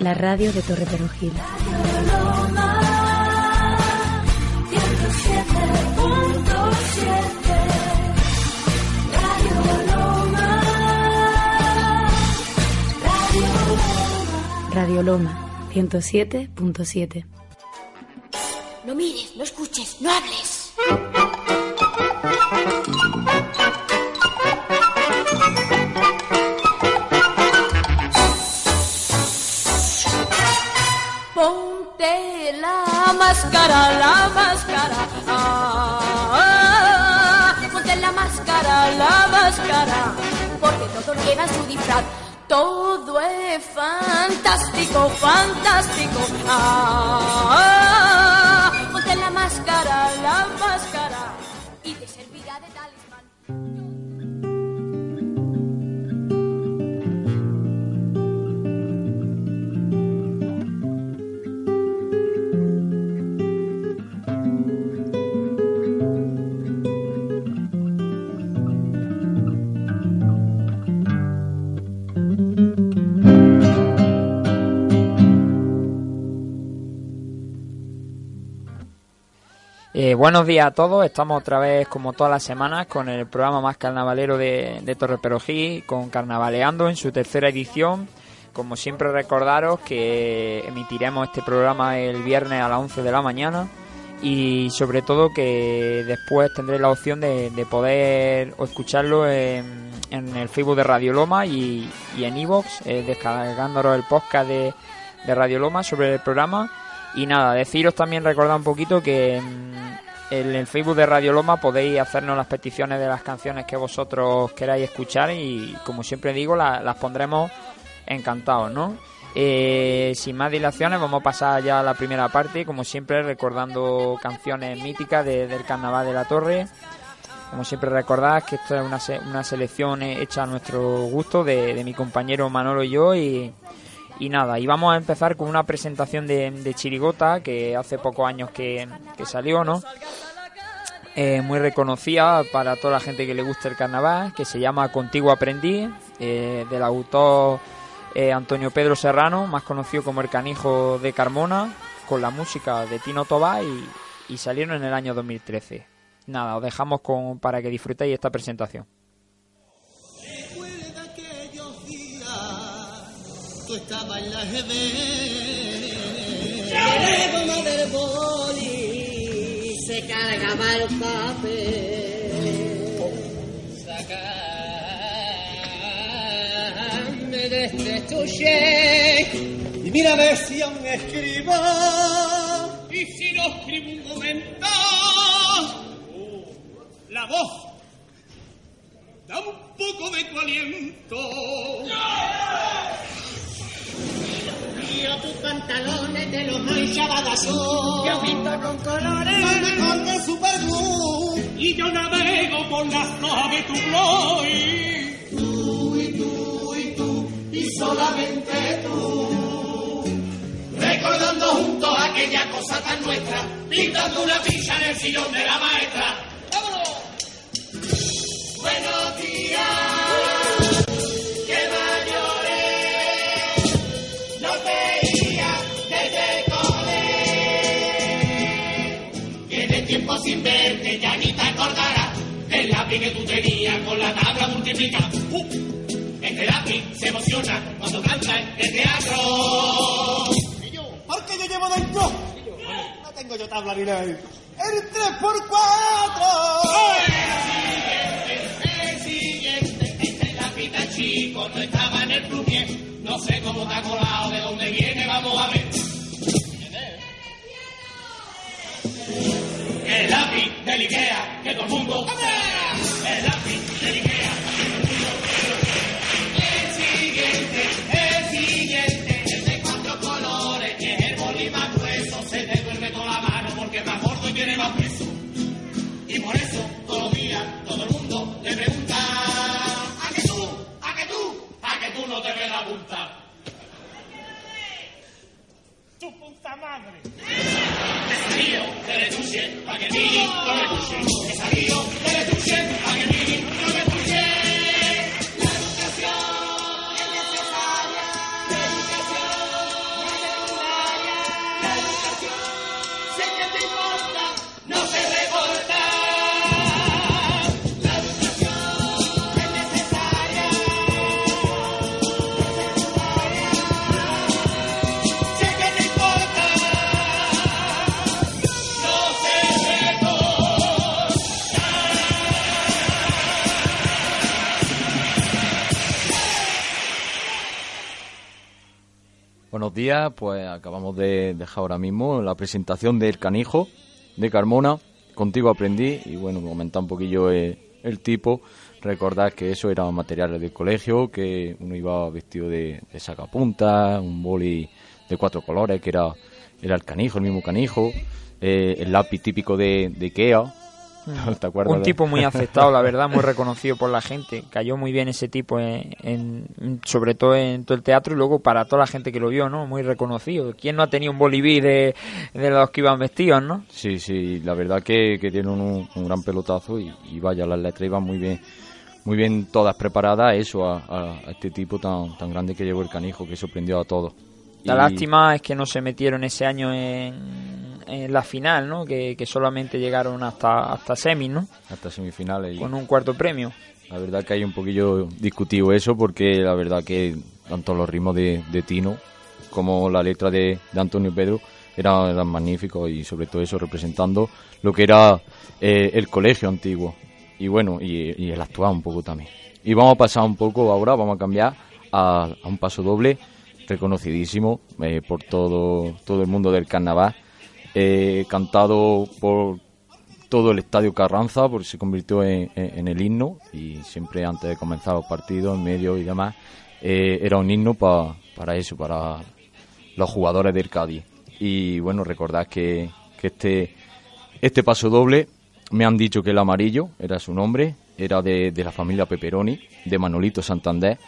la radio de Torre Perojil. Radio Loma 107.7. No mires, no escuches, no hables. La máscara, la máscara. Ah, ponte la máscara, la máscara. Porque todos llevan su disfraz. Todo es fantástico, fantástico. Ah, ponte la máscara, la máscara. Y te servirá de talismán. Eh, buenos días a todos, estamos otra vez como todas las semanas con el programa más carnavalero de, de Torre Perojí, con Carnavaleando en su tercera edición. Como siempre recordaros que emitiremos este programa el viernes a las 11 de la mañana y sobre todo que después tendré la opción de, de poder escucharlo en, el Facebook de Radio Loma y, en iVoox, eh, descargándonos el podcast de, de Radio Loma sobre el programa. Y nada, deciros también, recordar un poquito que mm, en el Facebook de Radio Loma podéis hacernos las peticiones de las canciones que vosotros queráis escuchar y como siempre digo, la- las pondremos encantados, ¿no? Eh, sin más dilaciones, vamos a pasar ya a la primera parte, como siempre recordando canciones míticas de- del Carnaval de la Torre. Como siempre recordad que esto es una, una selección hecha a nuestro gusto de, de mi compañero Manolo y yo y, y nada, y vamos a empezar con una presentación de, Chirigota que hace pocos años que, que salió, ¿no? Eh, muy reconocida para toda la gente que le gusta el carnaval, que se llama Contigo Aprendí, eh, del autor eh, Antonio Pedro Serrano, más conocido como el canijo de Carmona, con la música de Tino Tobá y, y salieron en el año 2013. Nada, os dejamos con, para que disfrutéis esta presentación. Tú estabas en la GB. La goma del boli se cargaba el papel. Sácame de este touché y mira a ver si aún escribo. Y si no escribo un momento, la voz da un poco de tu aliento. Yo tus pantalones te los de azul. Yo pinto con colores. Mejor que Superglue. Y yo navego por las hojas de tu blog. Tú y tú y tú y solamente tú. Recordando juntos aquella cosa tan nuestra. Pintando una ficha en el sillón de la maestra. ¡Vámonos! Buenos sin verte, ya ni te acordarás del lápiz que tú tenías con la tabla multiplicada. Uh, este lápiz se emociona cuando canta en el teatro. Porque yo llevo dentro, no tengo yo tabla ni nada. El 3x4. El siguiente, este lápiz chico no estaba en el plumier. No sé cómo te ha colado, de dónde viene, vamos a ver. El lápiz del Ikea, días, pues acabamos de dejar ahora mismo la presentación del canijo de Carmona. Contigo aprendí y bueno, comentar un poquillo eh, el, tipo. Recordar que eso era materiales del colegio, que uno iba vestido de, sacapuntas, un boli de cuatro colores, que era, era el canijo, el mismo canijo, eh, el lápiz típico de, de Ikea, Un tipo muy aceptado, la verdad, muy reconocido por la gente. Cayó muy bien ese tipo, en, sobre todo en todo el teatro y luego para toda la gente que lo vio, ¿no? Muy reconocido. ¿Quién no ha tenido un boliví de, los que iban vestidos, no? Sí, sí, la verdad que, que tiene un, gran pelotazo y, vaya, las letras iban muy bien muy bien todas preparadas eso a, este tipo tan, tan grande que llevó el canijo que sorprendió a todos. La lástima es que no se metieron ese año en, en la final, ¿no? Que, solamente llegaron hasta hasta semis, ¿no? Hasta semifinales. Con un cuarto premio. La verdad que hay un poquillo discutido eso porque la verdad que tanto los ritmos de, Tino como la letra de, Antonio Pedro eran, magníficos y sobre todo eso representando lo que era eh, el colegio antiguo y bueno, y, el actual un poco también. Y vamos a pasar un poco ahora, vamos a cambiar a, un paso doble reconocidísimo eh, por todo, todo el mundo del carnaval eh, cantado por todo el estadio Carranza, porque se convirtió en, el himno y siempre antes de comenzar los partidos, en medio y demás, eh, era un himno para eso, para los jugadores del Cádiz. Y bueno, recordad que, este, este paso doble me han dicho que el amarillo era su nombre, era de, de la familia Peperoni, de Manolito Santander.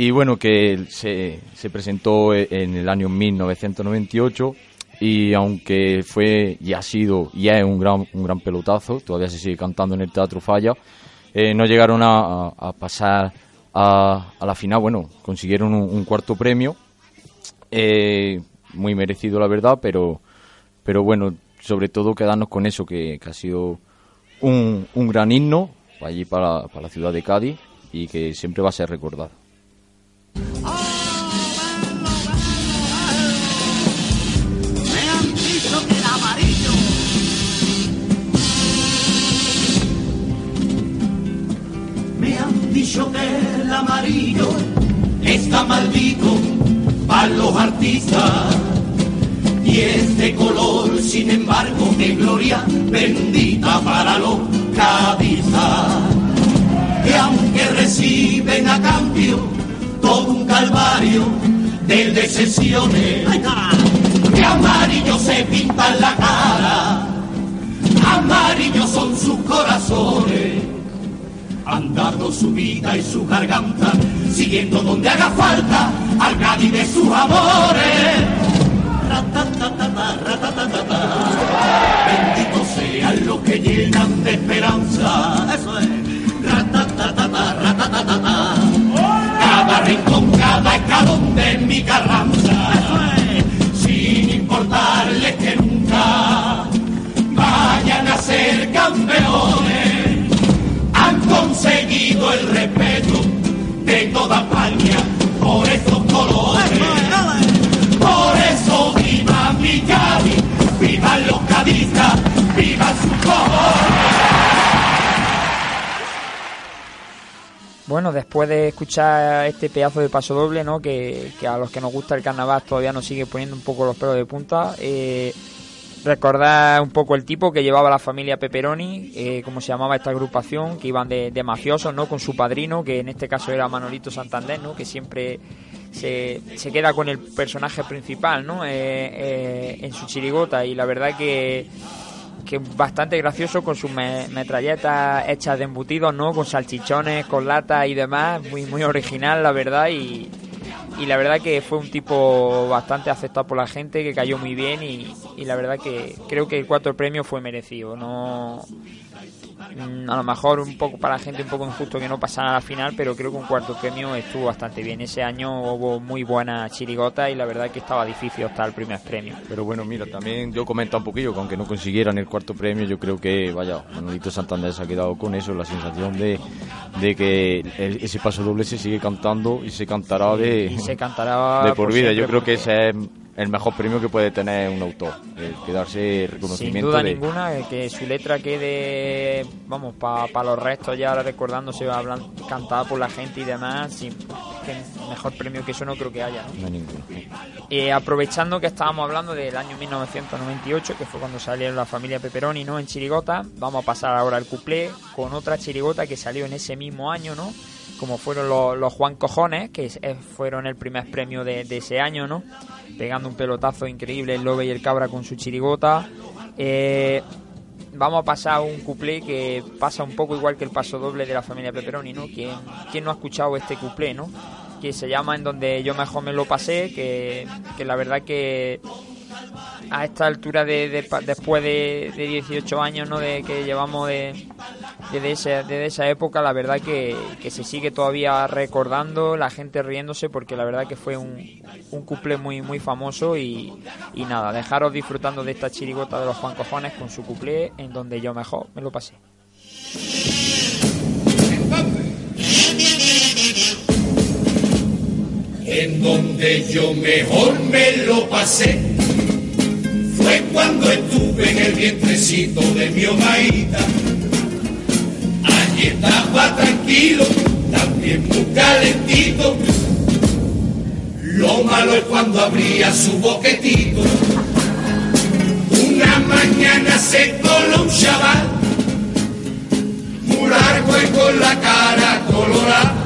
Y bueno, que se, se presentó en el año 1998 y aunque fue y ha sido y es un gran, un gran pelotazo, todavía se sigue cantando en el Teatro Falla, eh, no llegaron a, pasar a, la final, bueno, consiguieron un, cuarto premio, eh, muy merecido la verdad, pero, pero bueno, sobre todo quedarnos con eso, que, ha sido un, un gran himno allí para, para la ciudad de Cádiz y que siempre va a ser recordado. Dicho que el amarillo está maldito para los artistas. Y este color, sin embargo, de gloria bendita para los cadizas. Que aunque reciben a cambio todo un calvario de decepciones, que amarillo se pinta la cara, amarillos son sus corazones han dado su vida y su garganta, siguiendo donde haga falta al Cádiz de sus amores. Bendito sean los que llenan de esperanza. Eso es. Rincón, cada Bueno, después de escuchar este pedazo de paso doble, ¿no? Que, que, a los que nos gusta el carnaval todavía nos sigue poniendo un poco los pelos de punta. Eh, Recordar un poco el tipo que llevaba la familia Peperoni, eh, como se llamaba esta agrupación, que iban de, mafiosos, ¿no? Con su padrino, que en este caso era Manolito Santander, ¿no? Que siempre se, se queda con el personaje principal, ¿no? Eh, eh, en su chirigota y la verdad que que bastante gracioso con sus metralletas hechas de embutidos, ¿no? Con salchichones, con lata y demás, muy muy original la verdad y, y la verdad que fue un tipo bastante aceptado por la gente, que cayó muy bien y, y la verdad que creo que el cuarto premio fue merecido. No a lo mejor un poco para la gente un poco injusto que no pasara a la final, pero creo que un cuarto premio estuvo bastante bien. Ese año hubo muy buena chirigota y la verdad que estaba difícil hasta el primer premio. Pero bueno, mira, también yo comento un poquillo que aunque no consiguieran el cuarto premio, yo creo que, vaya, Manolito Santander se ha quedado con eso, la sensación de, de que ese paso doble se sigue cantando y se cantará de, se cantará de por, vida. Yo creo que ese es el mejor premio que puede tener un autor, quedarse reconocimiento. Sin duda de... ninguna, que su letra quede, vamos, para los restos ya recordándose, cantada por la gente y demás, mejor premio que eso no creo que haya, ¿no? No ninguno. Eh, aprovechando que estábamos hablando del año 1998, que fue cuando salió la familia Pepperoni, ¿no? En Chirigota, vamos a pasar ahora al cuplé con otra chirigota que salió en ese mismo año, ¿no? Como fueron los, Juan Cojones, que es- fueron el primer premio de, ese año, ¿no? Pegando un pelotazo increíble el Lobe y el Cabra con su chirigota. Eh, vamos a pasar un cuplé que pasa un poco igual que el paso doble de la familia Pepperoni, ¿no? ¿Quién, quién no ha escuchado este cuplé, no? Que se llama En donde yo mejor me lo pasé, que, que la verdad que a esta altura de, de después de, de 18 años ¿no? de que llevamos de, desde, esa, desde esa época la verdad que, se sigue todavía recordando la gente riéndose porque la verdad que fue un, un couple muy muy famoso y, y nada dejaros disfrutando de esta chirigota de los Juan Cojones con su couple en donde yo mejor me lo pasé En donde yo mejor me lo pasé fue cuando estuve en el vientrecito de mi omaíta. Allí estaba tranquilo, también muy calentito. Lo malo es cuando abría su boquetito. Una mañana se coló un chaval, muy largo y con la cara colorada.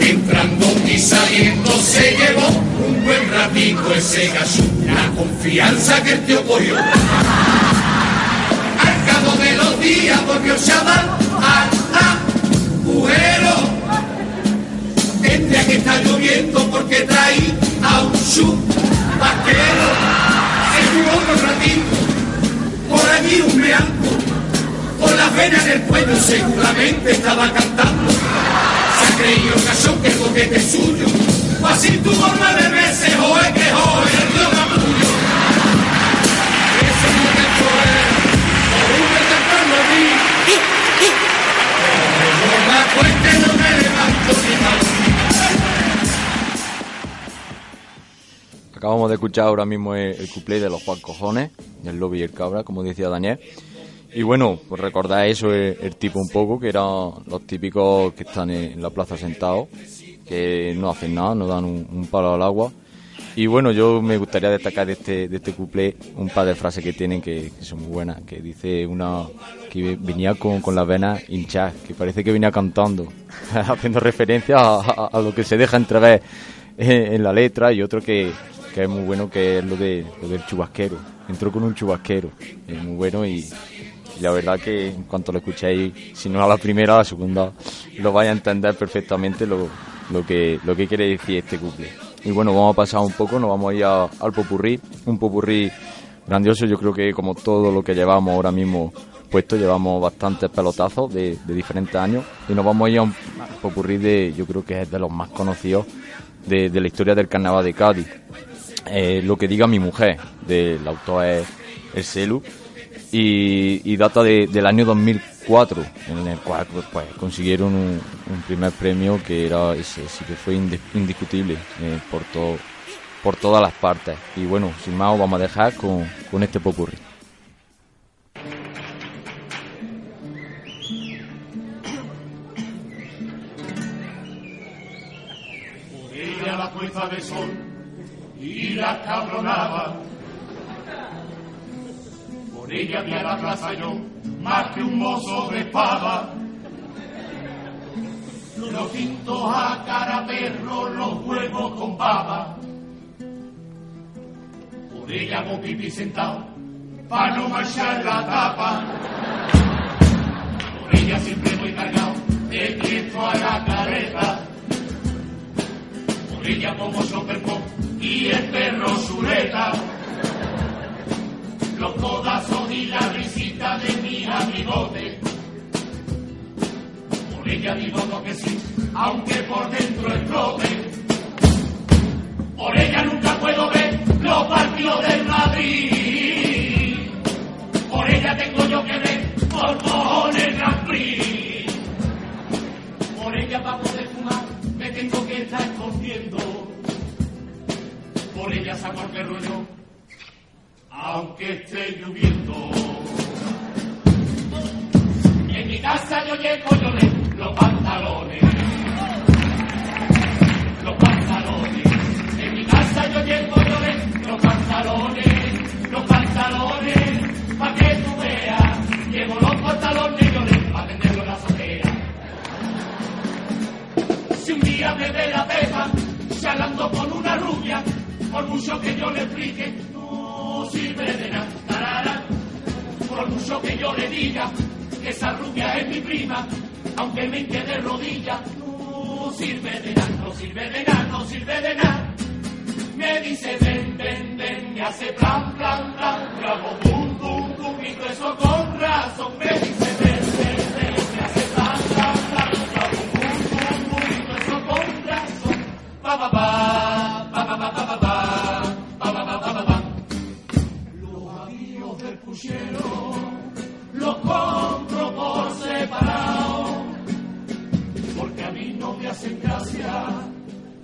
Entrando y saliendo se llevó un buen ratico ese gallo, la confianza que el tío cogió. Al cabo de los días volvió el chaval al agujero. Tendría que estar lloviendo porque traí a un vaquero. Se jugó otro ratito, por allí un meando, con las venas en el cuello seguramente estaba cantando. El cachón que el boquete es suyo. Así tu forma de meses, joe que joe, el tío capullo. Ese momento es, por un temprano a mí. Como me acueste no me levanto ni mal. Acabamos de escuchar ahora mismo el, el cuplé de los Juan Cojones, del Lobo y el Cabra, como decía Daniel. Y bueno, pues recordar eso, el, el tipo un poco, que eran los típicos que están en, la plaza sentados, que no hacen nada, no dan un, palo al agua. Y bueno, yo me gustaría destacar de este, de este cuplé un par de frases que tienen que, son muy buenas, que dice una que venía con, con las venas hinchadas, que parece que venía cantando, haciendo referencia a lo que se deja entrever en, en la letra, y otro que, que es muy bueno, que es lo, de, lo del chubasquero. Entró con un chubasquero, es muy bueno y, y la verdad que en cuanto lo escuchéis, si no a la primera, a la segunda, lo vais a entender perfectamente lo, lo, que, lo que quiere decir este couple. Y bueno, vamos a pasar un poco, nos vamos a ir al popurrí, un popurrí grandioso, yo creo que como todo lo que llevamos ahora mismo puesto, llevamos bastantes pelotazos de, de diferentes años y nos vamos a ir a un popurrí de, yo creo que es de los más conocidos de, de la historia del carnaval de Cádiz. Eh, lo que diga mi mujer, del autor es el Celu, y, data de- del año 2004, en el cual pues, pues, consiguieron un, primer premio que era ese, sí que fue indiscutible eh, por, todo, por todas las partes. Y bueno, sin más, os vamos a dejar con, con este popurrí. La puesta de sol y la cabronaba. Vi a la plaza yo, más que un mozo de espada. Los tintos a cara perro, los huevos con baba. Por ella hago pipí sentado, para no manchar la tapa. Por ella siempre voy cargado, de tiempo a la careta. Por ella pongo superpop y el perro sureta. Los codazos y la risita de mi amigote. Por ella digo lo que sí, aunque por dentro explote. Por ella nunca puedo ver los partidos del Madrid. Por ella tengo yo que ver por cojones el Grand Prix. Por ella para poder fumar me tengo que estar escondiendo. Por ella el perro yo, aunque esté lloviendo. y En mi casa yo llego, yo le los pantalones. Los pantalones. En mi casa yo llego, yo le los pantalones. Los pantalones. Pa' que tú veas. Llevo los pantalones, yo le pa' venderlo en la azotea. Si un día me ve la pepa, charlando con una rubia, por mucho que yo le explique, sirve de nada. tarara. Por mucho que yo le diga que esa rubia es mi prima, aunque me quede de rodillas, no sirve de nada, no sirve de nada, no sirve de nada. Me dice ven, ven, ven, me hace plan, plan, plan, yo hago bum, bum, bum, y todo eso con razón. Me dice ven, ven, ven, me hace plan, plan, plan, yo hago bum, bum, bum, y todo eso con razón. Pa, pa, pa, los compro por separado, porque a mí no me hacen gracia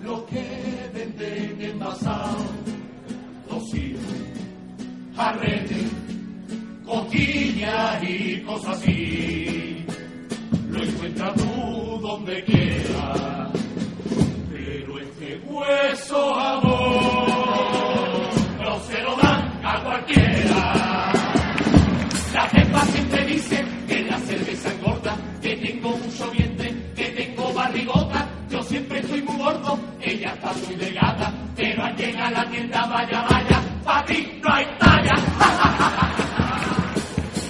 los que venden envasados, tocino, jarrete, costillas y cosas así. Lo encuentras tú donde quiera, pero este hueso que tengo barrigota. Yo siempre estoy muy gordo, ella está muy delgada, pero al llegar a la tienda, vaya, vaya, para ti no hay talla.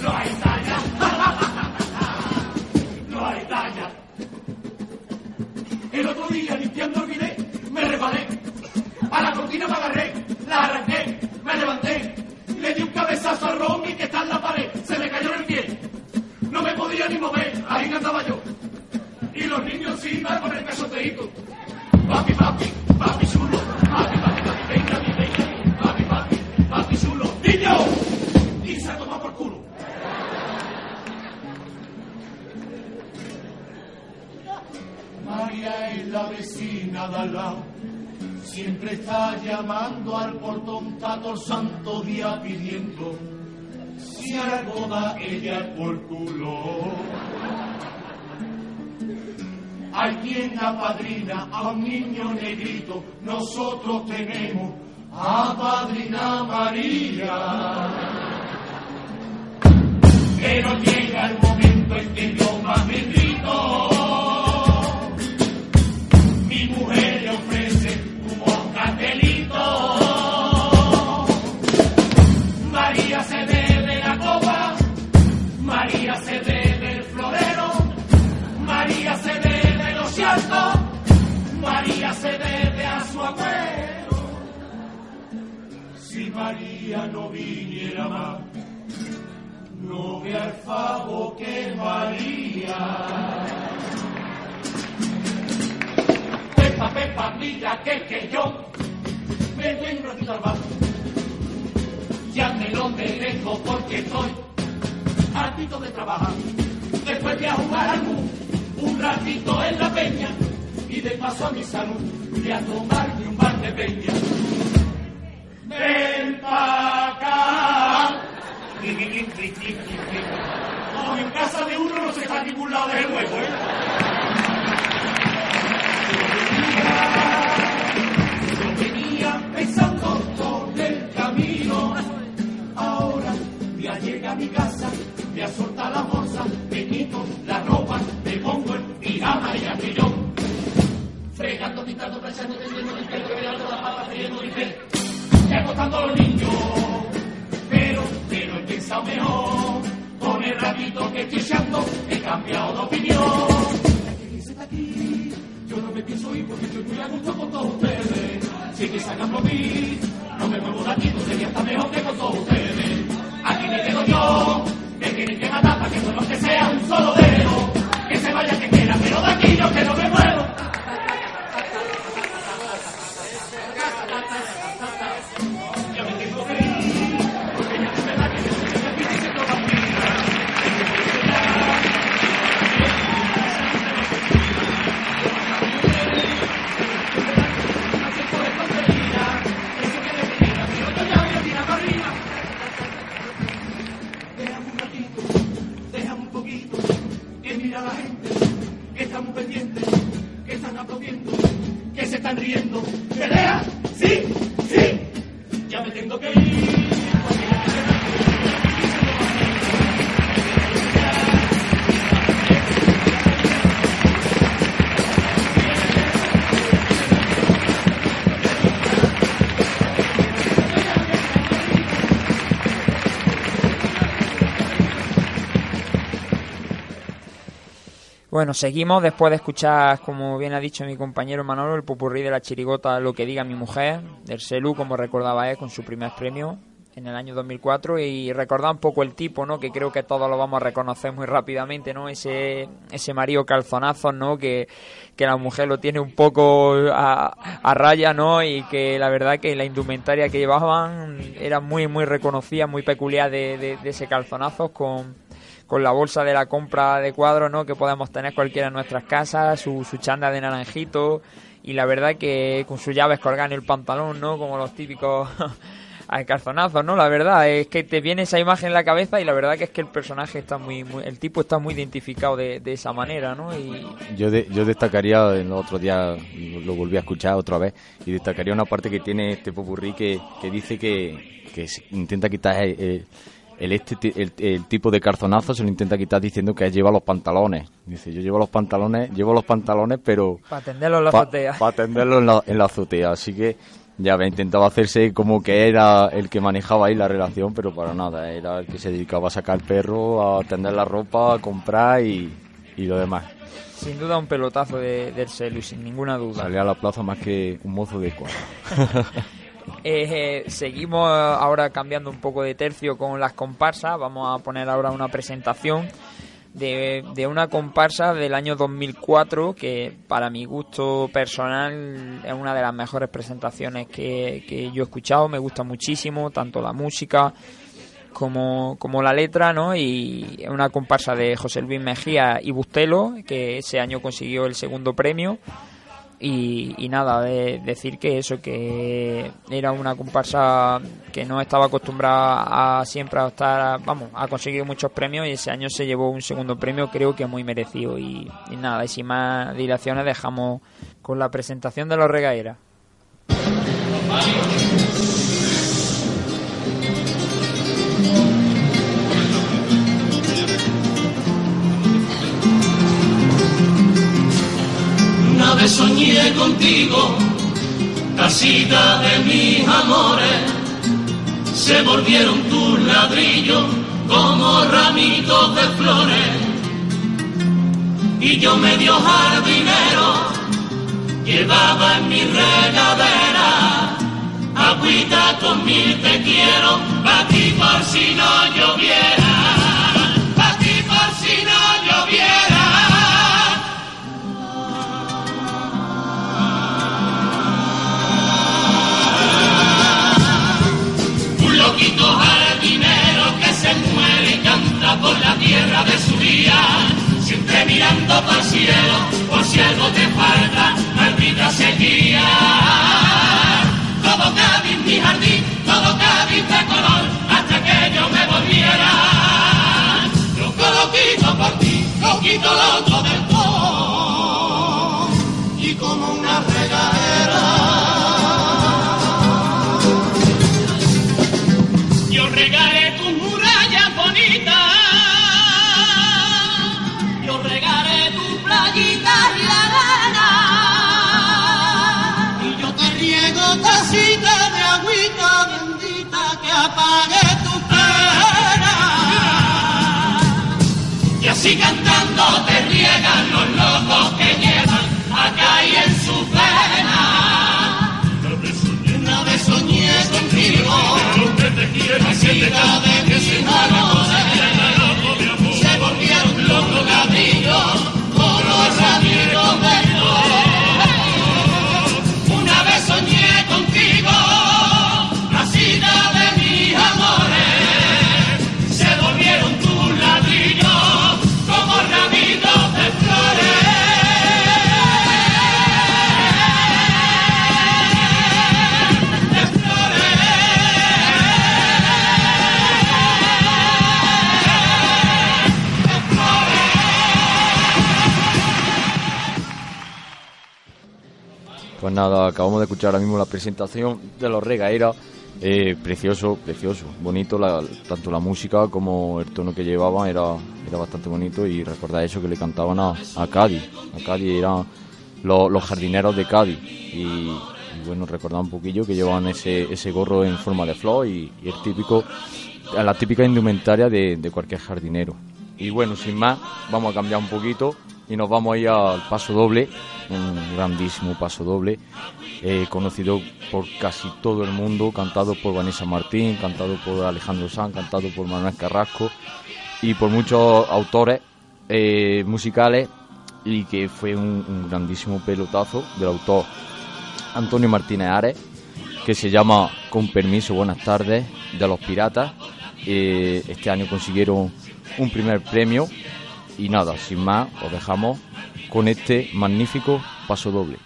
No hay talla. No hay talla. El otro día limpiando el me resbalé. A la cortina me agarré, la arranqué, me levanté, le di un cabezazo a Romy que está en la pared, se me cayó en el pie. No me podía ni mover, ahí andaba yo. Y los niños encima con el casoteíto. Papi, papi, papi chulo, papi, papi, papi, venga, venga, papi, papi, papi chulo. ¡Niño! Y se toma por culo. María es la vecina de al lado. Siempre está llamando al portón, está todo el santo día pidiendo. Si algo da ella por culo. Hay quien apadrina a un niño negrito, nosotros tenemos a Padrina María. Pero llega el momento en que yo más me grito. María no viniera más, no ve al favo que María. Pepa, Pepa, mira que que yo me ratito al bar. Ya me lo merezco porque estoy hartito de trabajar. Después de a jugar al mu, un ratito en la peña y de paso a mi salud voy a tomarme un bar de peña. Ven pa' acá. Como en casa de uno no se está ningún lado del huevo, ¿eh? Yo venía pensando todo el camino. Ahora ya llega a mi casa, voy a soltar la bolsa, me quito la ropa, me pongo el pijama y aquello. Fregando, pintando, planchando, tendiendo pelo, pegando la papa, friendo mi los niños. Pero, pero he pensado mejor. Con el ratito que estoy echando, he cambiado de opinión. Yo no me pienso ir porque estoy muy a gusto con todos ustedes. Si que salgan por mí, no me muevo de aquí, no sería hasta mejor que con todos ustedes. Aquí me quedo yo, me tienen que matar para que solo que sea un solo dedo. Que se vaya que quiera, pero de aquí yo que no me muevo. Bueno, seguimos después de escuchar, como bien ha dicho mi compañero Manolo, el popurrí de la chirigota Lo que diga mi mujer, del Celu, como recordaba él, con su primer premio en el año 2004 y recordar un poco el tipo, ¿no? Que creo que todos lo vamos a reconocer muy rápidamente, ¿no? Ese, ese marido calzonazo, ¿no? Que, la mujer lo tiene un poco a, a, raya, ¿no? Y que la verdad que la indumentaria que llevaban era muy, muy reconocida, muy peculiar de, de ese calzonazo con con la bolsa de la compra de cuadros, ¿no? Que podemos tener cualquiera en nuestras casas, su, su chanda de naranjito y la verdad que con sus llaves colgando el pantalón, ¿no? Como los típicos calzonazos, ¿no? La verdad es que te viene esa imagen en la cabeza y la verdad que es que el personaje está muy, el tipo está muy identificado de, de esa manera, ¿no? Y... Yo, yo destacaría, en los otros días lo volví a escuchar otra vez, y destacaría una parte que tiene este popurrí que, que dice que, que intenta quitar... el el, este, el, tipo de carzonazo se lo intenta quitar diciendo que lleva los pantalones. Dice, yo llevo los pantalones, llevo los pantalones, pero... Para atenderlo en la azotea. Para atenderlo en la, en la azotea. Así que ya había intentado hacerse como que era el que manejaba ahí la relación, pero para nada. Era el que se dedicaba a sacar el perro, a tender la ropa, a comprar y, y lo demás. Sin duda un pelotazo de, del celu, sin ninguna duda. Salía a la plaza más que un mozo de cuadro. Eh, seguimos ahora cambiando un poco de tercio con las comparsas. Vamos a poner ahora una presentación de, una comparsa del año 2004 que para mi gusto personal es una de las mejores presentaciones que, yo he escuchado. Me gusta muchísimo, tanto la música como, como la letra, ¿no? Y es una comparsa de José Luis Mejía y Bustelo, que ese año consiguió el segundo premio. Y, nada, de decir que eso, que era una comparsa que no estaba acostumbrada a siempre a estar, vamos, ha conseguido muchos premios y ese año se llevó un segundo premio, creo que muy merecido. Y, nada, y sin más dilaciones dejamos con la presentación de los regaeras. Soñé contigo, casita de mis amores, se volvieron tus ladrillos como ramitos de flores. Y yo medio jardinero llevaba en mi regadera agüita con mil te quiero, pa' ti por si no lloviera. Por la tierra de su día, siempre mirando para el cielo, por si algo te falta, maldita sequía. Así de mis amores. Nada, acabamos de escuchar ahora mismo la presentación de los regaeras. Eh, precioso, precioso, bonito, tanto la música como el tono que llevaban era, era bastante bonito y recordar eso que le cantaban a, Cádiz. A Cádiz eran los, jardineros de Cádiz y, bueno, recordar un poquillo que llevaban ese, ese gorro en forma de flor y, el típico, la típica indumentaria de cualquier jardinero. Y bueno, sin más, vamos a cambiar un poquito y nos vamos a ir al paso doble, un grandísimo paso doble, eh, conocido por casi todo el mundo, cantado por Vanessa Martín, cantado por Alejandro Sanz, cantado por Manuel Carrasco y por muchos autores eh, musicales y que fue un, grandísimo pelotazo del autor Antonio Martínez Ares, que se llama Con permiso, buenas tardes, de los piratas. Eh, este año consiguieron un primer premio y nada, sin más, os dejamos con este magnífico paso doble.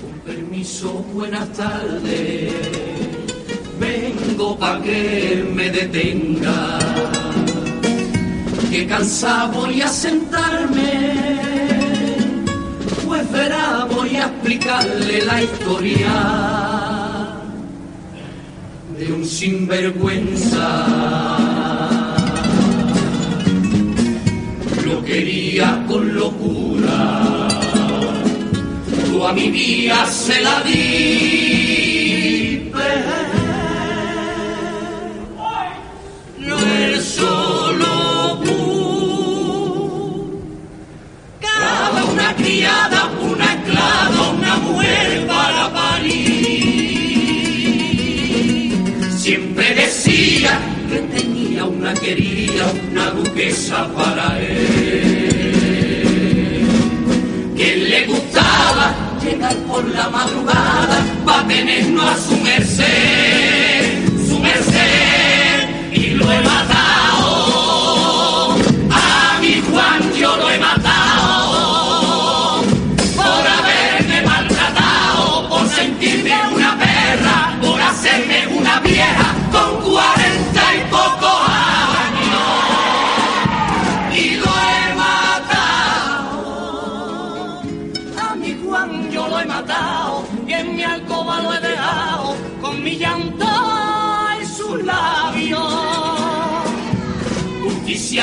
Con permiso, buenas tardes. Vengo pa' que me detenga. Que cansado voy a sentarme explicarle la historia de un sinvergüenza. Lo quería con locura, tú a mi vida se la di. Querida, una duquesa para él. Que le gustaba llegar por la madrugada para tenernos a su merced,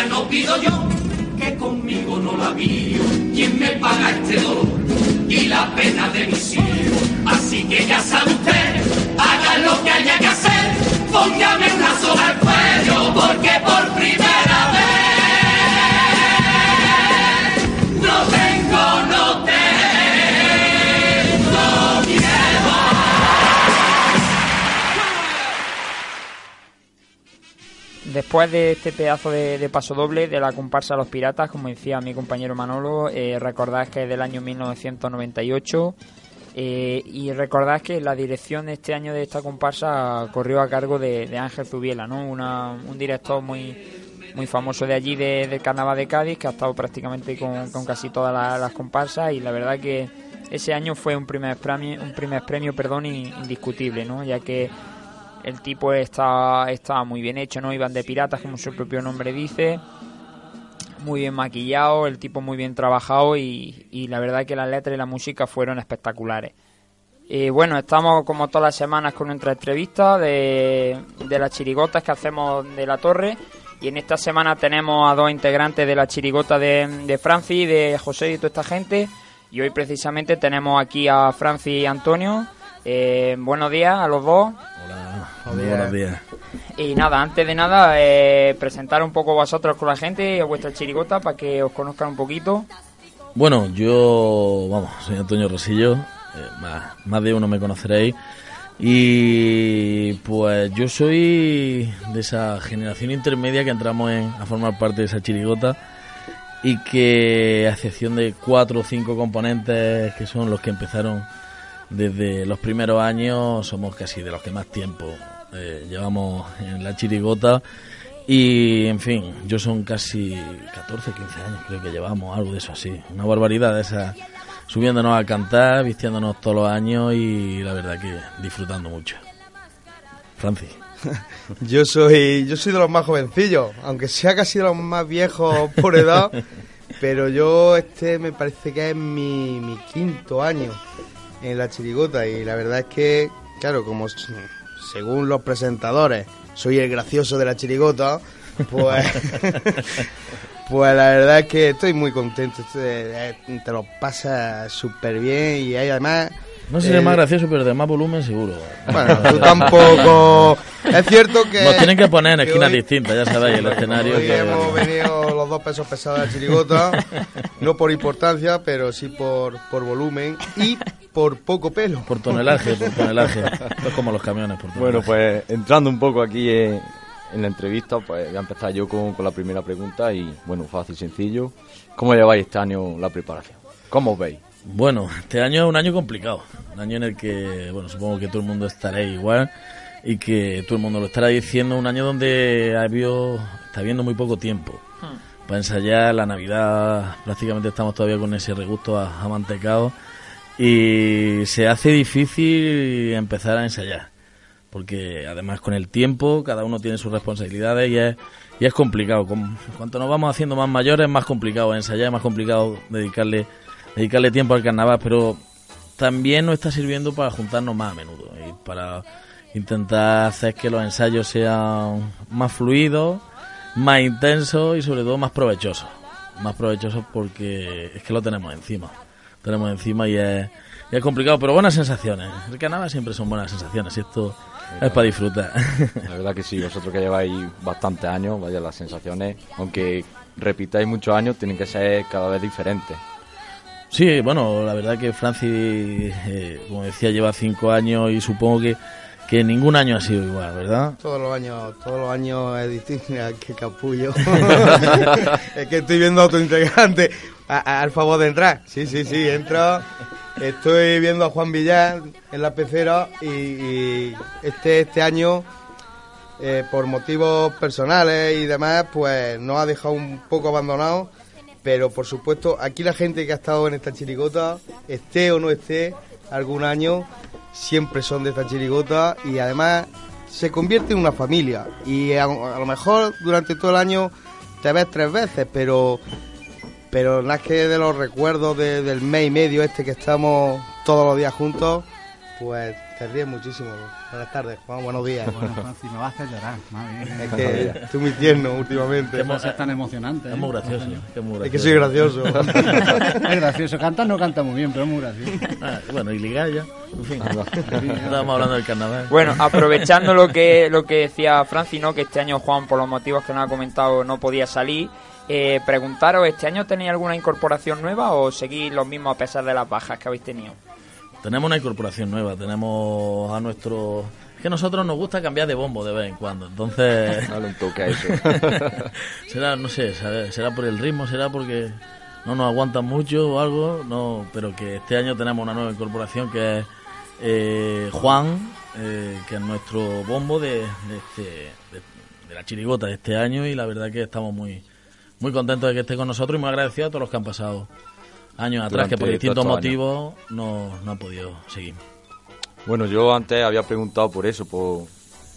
No pido yo, que conmigo no la vio. ¿Quién me paga este dolor y la pena Después de este pedazo de, de paso doble de la comparsa Los Piratas, como decía mi compañero Manolo, eh, recordad que es del año 1998 eh, y recordad que la dirección de este año de esta comparsa corrió a cargo de, de Ángel Zubiela, ¿no? Una- un director muy muy famoso de allí de- del Carnaval de Cádiz que ha estado prácticamente con, con casi todas la- las comparsas y la verdad que ese año fue un primer premio, un primer premio perdón, in- indiscutible, ¿no? ya que el tipo está, está muy bien hecho, ¿no? Iban de piratas, como su propio nombre dice. Muy bien maquillado, el tipo muy bien trabajado y, y la verdad que las letras y la música fueron espectaculares. Y bueno, estamos como todas las semanas con nuestra entrevista de, de las chirigotas que hacemos de la torre. Y en esta semana tenemos a dos integrantes de la chirigota de, de Franci, de José y toda esta gente. Y hoy precisamente tenemos aquí a Franci y Antonio. Eh, buenos días a los dos. Hola, buenos días. Y nada, antes de nada, eh, presentar un poco vosotros con la gente y a vuestra chirigota para que os conozcan un poquito. Bueno, yo, vamos, soy Antonio Rosillo, eh, más, más de uno me conoceréis. Y pues yo soy de esa generación intermedia que entramos en, a formar parte de esa chirigota y que a excepción de cuatro o cinco componentes que son los que empezaron desde los primeros años, somos casi de los que más tiempo eh, llevamos en la chirigota. Y en fin, yo son casi 14, 15 años creo que llevamos, algo de eso así. Una barbaridad de esa, subiéndonos a cantar, vistiéndonos todos los años y la verdad que disfrutando mucho. Francis. Yo soy, yo soy de los más jovencillos, aunque sea casi de los más viejos por edad, pero yo este me parece que es mi, mi quinto año en la chirigota y la verdad es que, claro, como según los presentadores soy el gracioso de la chirigota, pues, Pues la verdad es que estoy muy contento. Te, te lo pasas súper bien y hay además no sé si es más gracioso, pero de más volumen seguro. Bueno, tú tampoco. Es cierto que. Nos tienen que poner en esquinas distintas, ya sabéis, el escenario. Hoy hemos venido los dos pesos pesados de chirigota, no por importancia, pero sí por, por volumen y por poco pelo. Por tonelaje, por tonelaje. es como los camiones, por Bueno, pues entrando un poco aquí en, en la entrevista, pues voy a empezar yo con, con la primera pregunta y, bueno, fácil, sencillo. ¿Cómo lleváis este año la preparación? ¿Cómo os veis? Bueno, este año es un año complicado, un año en el que, bueno, supongo que todo el mundo estará igual y que todo el mundo lo estará diciendo, un año donde ha habido, está habiendo muy poco tiempo. Hmm. para ensayar, la Navidad prácticamente estamos todavía con ese regusto a, mantecado y se hace difícil empezar a ensayar, porque además con el tiempo cada uno tiene sus responsabilidades y es, y es complicado, con, cuanto nos vamos haciendo más mayores es más complicado ensayar, es más complicado dedicarle dedicarle tiempo al carnaval, pero también nos está sirviendo para juntarnos más a menudo y para intentar hacer que los ensayos sean más fluidos, más intensos y sobre todo más provechosos. Más provechosos porque es que lo tenemos encima. Tenemos encima y es, es complicado, pero buenas sensaciones. El carnaval siempre son buenas sensaciones y esto es para disfrutar. La verdad que sí, vosotros que lleváis bastantes años, vaya las sensaciones, aunque repitáis muchos años, tienen que ser cada vez diferentes. Sí, bueno, la verdad que Francis, eh, como decía, lleva cinco años y supongo que, que ningún año ha sido igual, ¿verdad? Todos los años, todos los años es distinto. qué capullo. es que estoy viendo a otro integrante al favor de entrar. Sí, sí, sí, entro. Estoy viendo a Juan Villar en la pecera y, este, este año, eh, por motivos personales y demás, pues nos ha dejado un poco abandonado pero por supuesto, aquí la gente que ha estado en esta chirigota, esté o no esté algún año, siempre son de esta chirigota y además se convierte en una familia. Y a, lo mejor durante todo el año te ves tres veces, pero pero más que de los recuerdos del mes y medio este que estamos todos los días juntos, pues te ríes muchísimo. Buenas tardes, Juan, buenos días. Bueno, Francis, me vas a hacer llorar. Es que estoy muy tierno últimamente. ¿Qué ser tan emocionante? Es muy ¿eh? gracioso. Es, muy gracioso. es que soy gracioso. es gracioso. Cantar no canta muy bien, pero es muy gracioso. Ah, bueno, y ligar ya. En fin, estábamos hablando del carnaval. Bueno, aprovechando lo que, lo que decía Francis, ¿no? que este año Juan, por los motivos que nos ha comentado, no podía salir. Eh, preguntaros, ¿este año tenéis alguna incorporación nueva o seguís los mismos a pesar de las bajas que habéis tenido? Tenemos una incorporación nueva, tenemos a nuestro... Es que a nosotros nos gusta cambiar de bombo de vez en cuando, entonces... Dale un toque a eso. será, no sé, será por el ritmo, será porque no nos aguantan mucho o algo, no, pero que este año tenemos una nueva incorporación que es eh, Juan, eh, que es nuestro bombo de, este, de, la chirigota de este año y la verdad que estamos muy, muy contentos de que esté con nosotros y muy agradecidos a todos los que han pasado años atrás que por distintos motivos no, no ha podido seguir. Bueno, yo antes había preguntado por eso, por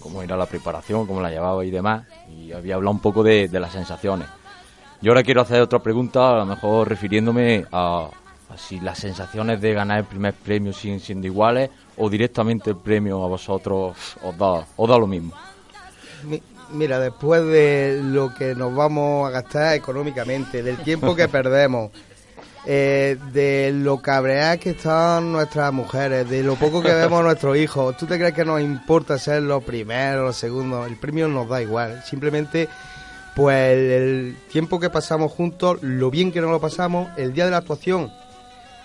cómo era la preparación, cómo la llevaba y demás, y había hablado un poco de, las sensaciones. Yo ahora quiero hacer otra pregunta, a lo mejor refiriéndome a, si las sensaciones de ganar el primer premio siguen siendo iguales o directamente el premio a vosotros os da, os da lo mismo. Mira, después de lo que nos vamos a gastar económicamente, del tiempo que perdemos, eh, de lo cabreadas que están nuestras mujeres, de lo poco que vemos a nuestros hijos. ¿Tú te crees que nos importa ser los primeros, los segundos? El premio nos da igual. Simplemente, pues el, tiempo que pasamos juntos, lo bien que nos lo pasamos, el día de la actuación,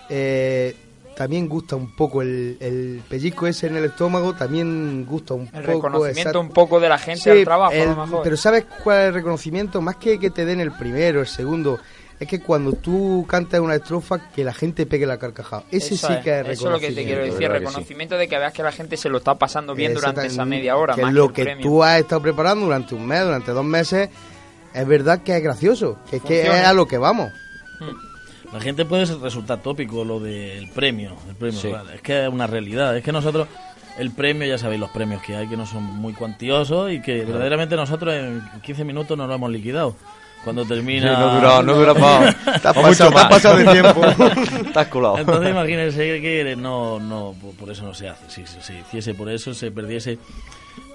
eh, también gusta un poco el, pellizco ese en el estómago, también gusta un poco. El reconocimiento un poco de la gente al trabajo, Pero ¿sabes cuál es el reconocimiento? Más que que te den el primero, el segundo es que cuando tú cantas una estrofa, que la gente pegue la carcajada. Ese sí que es reconocimiento. Eso es lo que te quiero decir, reconocimiento de que veas que la gente se lo está pasando bien durante esa media hora. Que lo que, tú has estado preparando durante un mes, durante dos meses, es verdad que es gracioso, que es, que es a lo que vamos. Hmm. La gente puede resultar tópico lo del premio, el premio es que es una realidad, es que nosotros el premio, ya sabéis los premios que hay, que no son muy cuantiosos y que verdaderamente nosotros en 15 minutos nos lo hemos liquidado cuando termina. no dura, no dura más. Te has pasado, te pasado de tiempo. Estás colado. Entonces imagínense que no, no, por eso no se hace. Si se hiciese por eso, se perdiese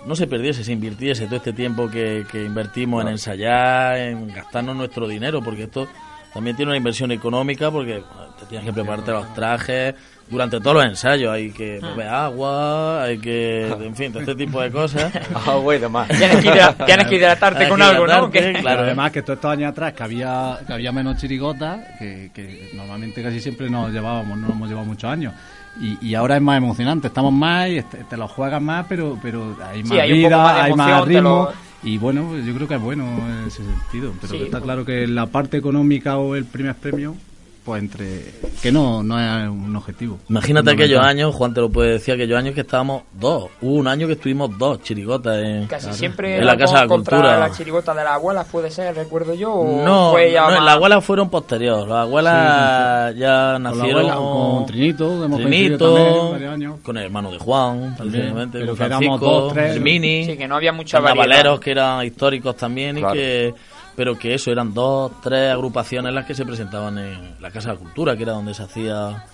no se perdiese, se invirtiese todo este tiempo que, que invertimos en ensayar, en gastarnos nuestro dinero, porque esto también tiene una inversión económica, porque bueno, te tienes que prepararte los trajes durante todos los ensayos, hay que Ah. beber agua, hay que, en fin, todo este tipo de cosas. Agua y demás. Tienes que, hidra- tienes que hidratarte con algo, ¿no? claro. Además que todos estos años atrás que había, que había menos chirigotas, que, que normalmente casi siempre nos llevábamos, no nos hemos llevado muchos años. Y, y ahora es más emocionante, estamos más y te, te lo juegas más, pero, pero hay más Sí, hay vida, más de hay más emoción, ritmo. lo- Y bueno, pues yo creo que es bueno en ese sentido. Pero Sí, está pues- claro que la parte económica o el primer premio, pues entre. que no, no es un objetivo. Imagínate aquellos años, Juan te lo puede decir, aquellos años que estábamos dos. Hubo un año que estuvimos dos chirigotas en, Casi siempre en la Casa de la contra Cultura. la chirigota de las abuelas, puede ser, recuerdo yo. o No, fue ya no, más- las abuelas fueron posteriores. Las abuelas ya Con la nacieron abuela, con Trinito, hemos coincidido Trinito, también varios años. con el hermano de Juan, precisamente, pero con Francisco, dos, tres. Hermini, Sí, que no había mucha variedad. que eran históricos también Claro. y que pero que eso eran dos, tres agrupaciones las que se presentaban en la Casa de Cultura, que era donde se hacía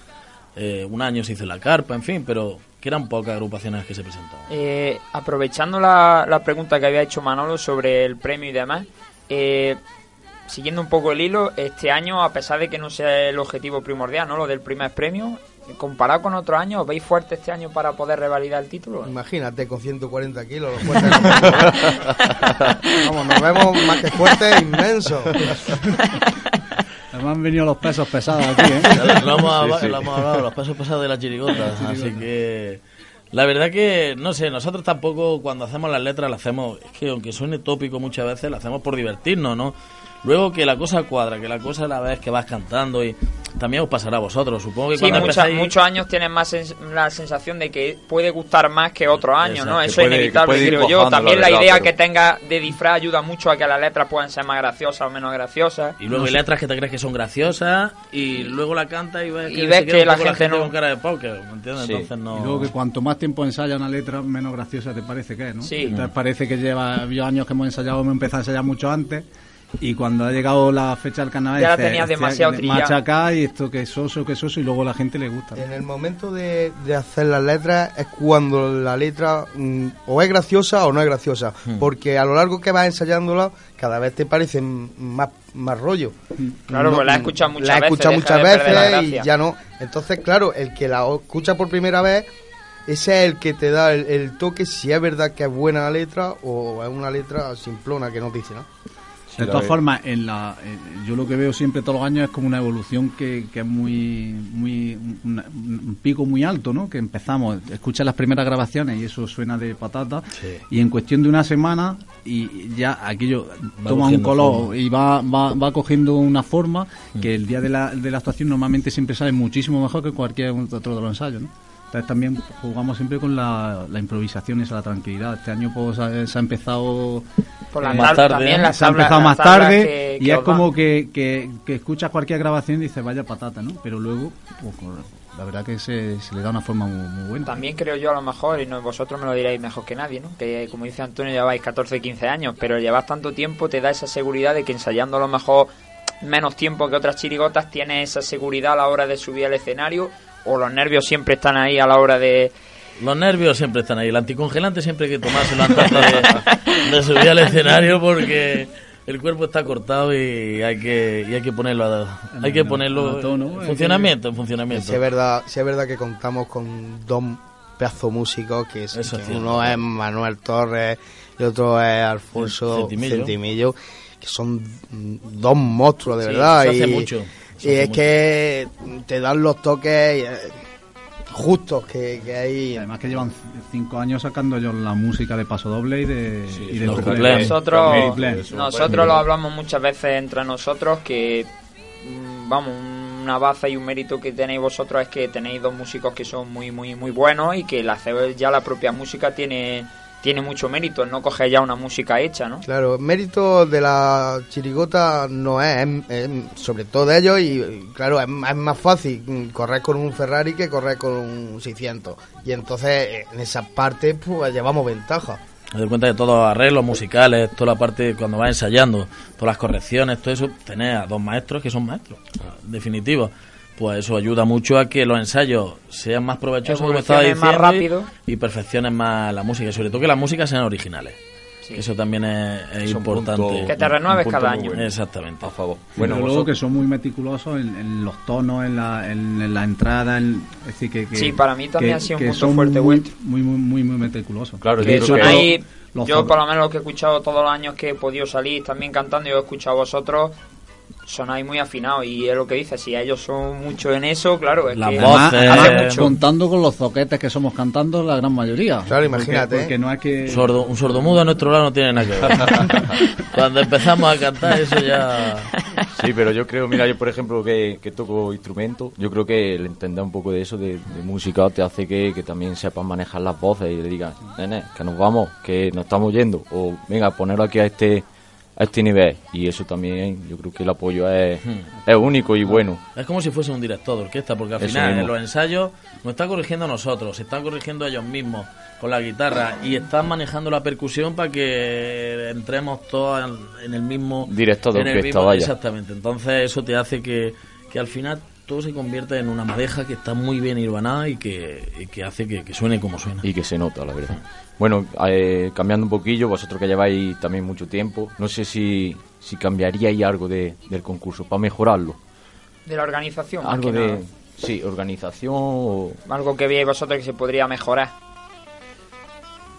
eh, un año se hizo la carpa, en fin, pero que eran pocas agrupaciones las que se presentaban. Eh, aprovechando la, la pregunta que había hecho Manolo sobre el premio y demás, eh, siguiendo un poco el hilo, este año, a pesar de que no sea el objetivo primordial, ¿no? Lo del primer premio, comparado con otros años, ¿os veis fuerte este año para poder revalidar el título? Imagínate con 140 kilos, los fuertes. Vamos, nos vemos más que fuertes, inmensos. Además han venido los pesos pesados aquí, ¿eh? Lo, hemos, Sí, hab- sí. lo hemos hablado, los pasos pasados de la chirigota. así que. La verdad que, no sé, nosotros tampoco cuando hacemos las letras las hacemos, es que aunque suene tópico muchas veces, las hacemos por divertirnos, ¿no? Luego que la cosa cuadra, que la cosa la vez que vas cantando y también os pasará a vosotros, supongo que Sí, cuando mucha- empezáis- muchos años tienen más sens- la sensación de que puede gustar más que otros años, ¿no? Eso es inevitable, creo yo. También la verdad, idea pero- que tenga de disfraz ayuda mucho a que las letras puedan ser más graciosas o menos graciosas. Y luego hay letras que te crees que son graciosas y luego la cantas y ves Y que, ves se queda que la gente no- con cara de póker, ¿me entiendes? Sí. Entonces no... Y luego que cuanto más tiempo ensaya una letra, menos graciosa te parece que es, ¿no? Sí. Entonces parece que lleva había años que hemos ensayado, hemos empezado a ensayar mucho antes. Y cuando ha llegado la fecha del carnaval, Ya la tenías "Hostia, demasiado trillada". machacar y esto que soso, que soso, y luego a la gente le gusta. ¿no? En el momento de, de hacer las letras es cuando la letra mm, o es graciosa o no es graciosa. Porque a lo largo que vas ensayándola, cada vez te parecen más, más rollo. Claro, pues la he escuchado muchas la he veces, escuchado deja muchas de perder la veces y ya no. Entonces, claro, el que la escucha por primera vez, ese es el que te da el, el toque si es verdad que es buena la letra o es una letra simplona que no dice nada. De todas formas, en la, eh, yo lo que veo siempre todos los años es como una evolución que, que es muy, muy un, un pico muy alto, ¿no? Que empezamos, escuchas las primeras grabaciones y eso suena de patata, y en cuestión de una semana y ya aquello toma un color forma. y va, va, va cogiendo una forma que el día de la, de la actuación normalmente siempre sale muchísimo mejor que cualquier otro de los ensayos, ¿no? Entonces también jugamos siempre con la, la improvisación y esa la tranquilidad. Este año pues ha- se ha empezado Por la eh, Más tarde, también ¿no? las se ha empezado más tarde que- y que es como que, que, que escuchas cualquier grabación y dices vaya patata, ¿no? Pero luego, pues, la verdad que se, se le da una forma muy, muy buena. También creo yo a lo mejor, y no, vosotros me lo diréis mejor que nadie, ¿no? Que como dice Antonio lleváis 14, 15 años, pero llevas tanto tiempo te da esa seguridad de que ensayando a lo mejor menos tiempo que otras chirigotas tienes esa seguridad a la hora de subir al escenario o los nervios siempre están ahí a la hora de... Los nervios siempre están ahí. El anticongelante siempre hay que tomárselo antes de, de subir al escenario porque el cuerpo está cortado y hay que, y hay que ponerlo a, hay que No, ponerlo en funcionamiento, en funcionamiento. Si es verdad, si es verdad que contamos con dos pedazos músicos, que, es, Eso que es cierto. uno es Manuel Torres y otro es Alfonso Centimillo. Centimillo, que son dos monstruos de Sí, verdad. se hace y, mucho, y es que te dan los toques eh, justos que, que hay. Además que llevan cinco años sacando ellos la música de Paso Doble y de, y de los. Nosotros, nosotros lo hablamos muchas veces entre nosotros que, mm, vamos, una baza y un mérito que tenéis vosotros es que tenéis dos músicos que son muy, muy, muy buenos y que la ya la propia música tiene, tiene mucho mérito, no coger ya una música hecha, ¿no? Claro, mérito de la chirigota no es, es- es sobre todo de ellos y claro, es, es más fácil correr con un Ferrari que correr con un 600 y entonces en esa parte pues llevamos ventaja. Me doy cuenta de todos los arreglos musicales, toda la parte cuando vas ensayando, todas las correcciones, todo eso, tenés a dos maestros que son maestros, en definitivo. Pues eso ayuda mucho a que los ensayos sean más provechosos, como estaba diciendo, más y- rápido. y, perfeccionen más la música, y sobre todo que las músicas sean originales. Que eso también es, es Es un importante. punto- Que te renueves cada año. bueno. Exactamente. A favor. Bueno, Bueno, luego que son muy meticulosos en, en los tonos, en la, en, en la entrada, en- es decir, que, que- Sí, para mí también que- ha sido un que punto son fuerte muy, vuestro. muy, muy, muy, muy meticulosos. Claro, Que yo son ahí, yo por lo menos lo que he escuchado todos los años que he podido salir también cantando, yo he escuchado a vosotros, sonáis muy afinados y es lo que dice, si ellos son mucho en eso, claro, es Las que voces, Además, hace además, mucho. contando con los zoquetes que somos cantando la gran mayoría. Claro, imagínate, Porque, ¿eh? no es que... Sordo, un sordomudo a nuestro lado no tiene nada que ver. Cuando empezamos a cantar, eso ya. Sí, pero yo creo, mira, yo por ejemplo que, que toco instrumento, yo creo que el entender un poco de eso, de, de música, te hace que, que también sepas manejar las voces y le digas, nene, que nos vamos, que nos estamos yendo, o venga, ponerlo aquí a este a este nivel. Y eso también, yo creo que el apoyo es, es único y bueno. Es como si fuese un director de orquesta, porque al Eso final mismo. en los ensayos nos están corrigiendo nosotros, se están corrigiendo ellos mismos con la guitarra y están manejando la percusión para que entremos todos en, el mismo Director de orquesta, mismo- vaya. Exactamente. Entonces eso te hace que, que al final todo se convierta en una madeja que está muy bien hilvanada y que, y que hace que, que suene como suena. Y que se nota, la verdad. Bueno, eh, cambiando un poquillo, vosotros que lleváis también mucho tiempo, no sé si, si cambiaríais algo de, del concurso para mejorarlo. de la organización, Algo nada. de, sí, organización o... algo que veáis vosotros que se podría mejorar.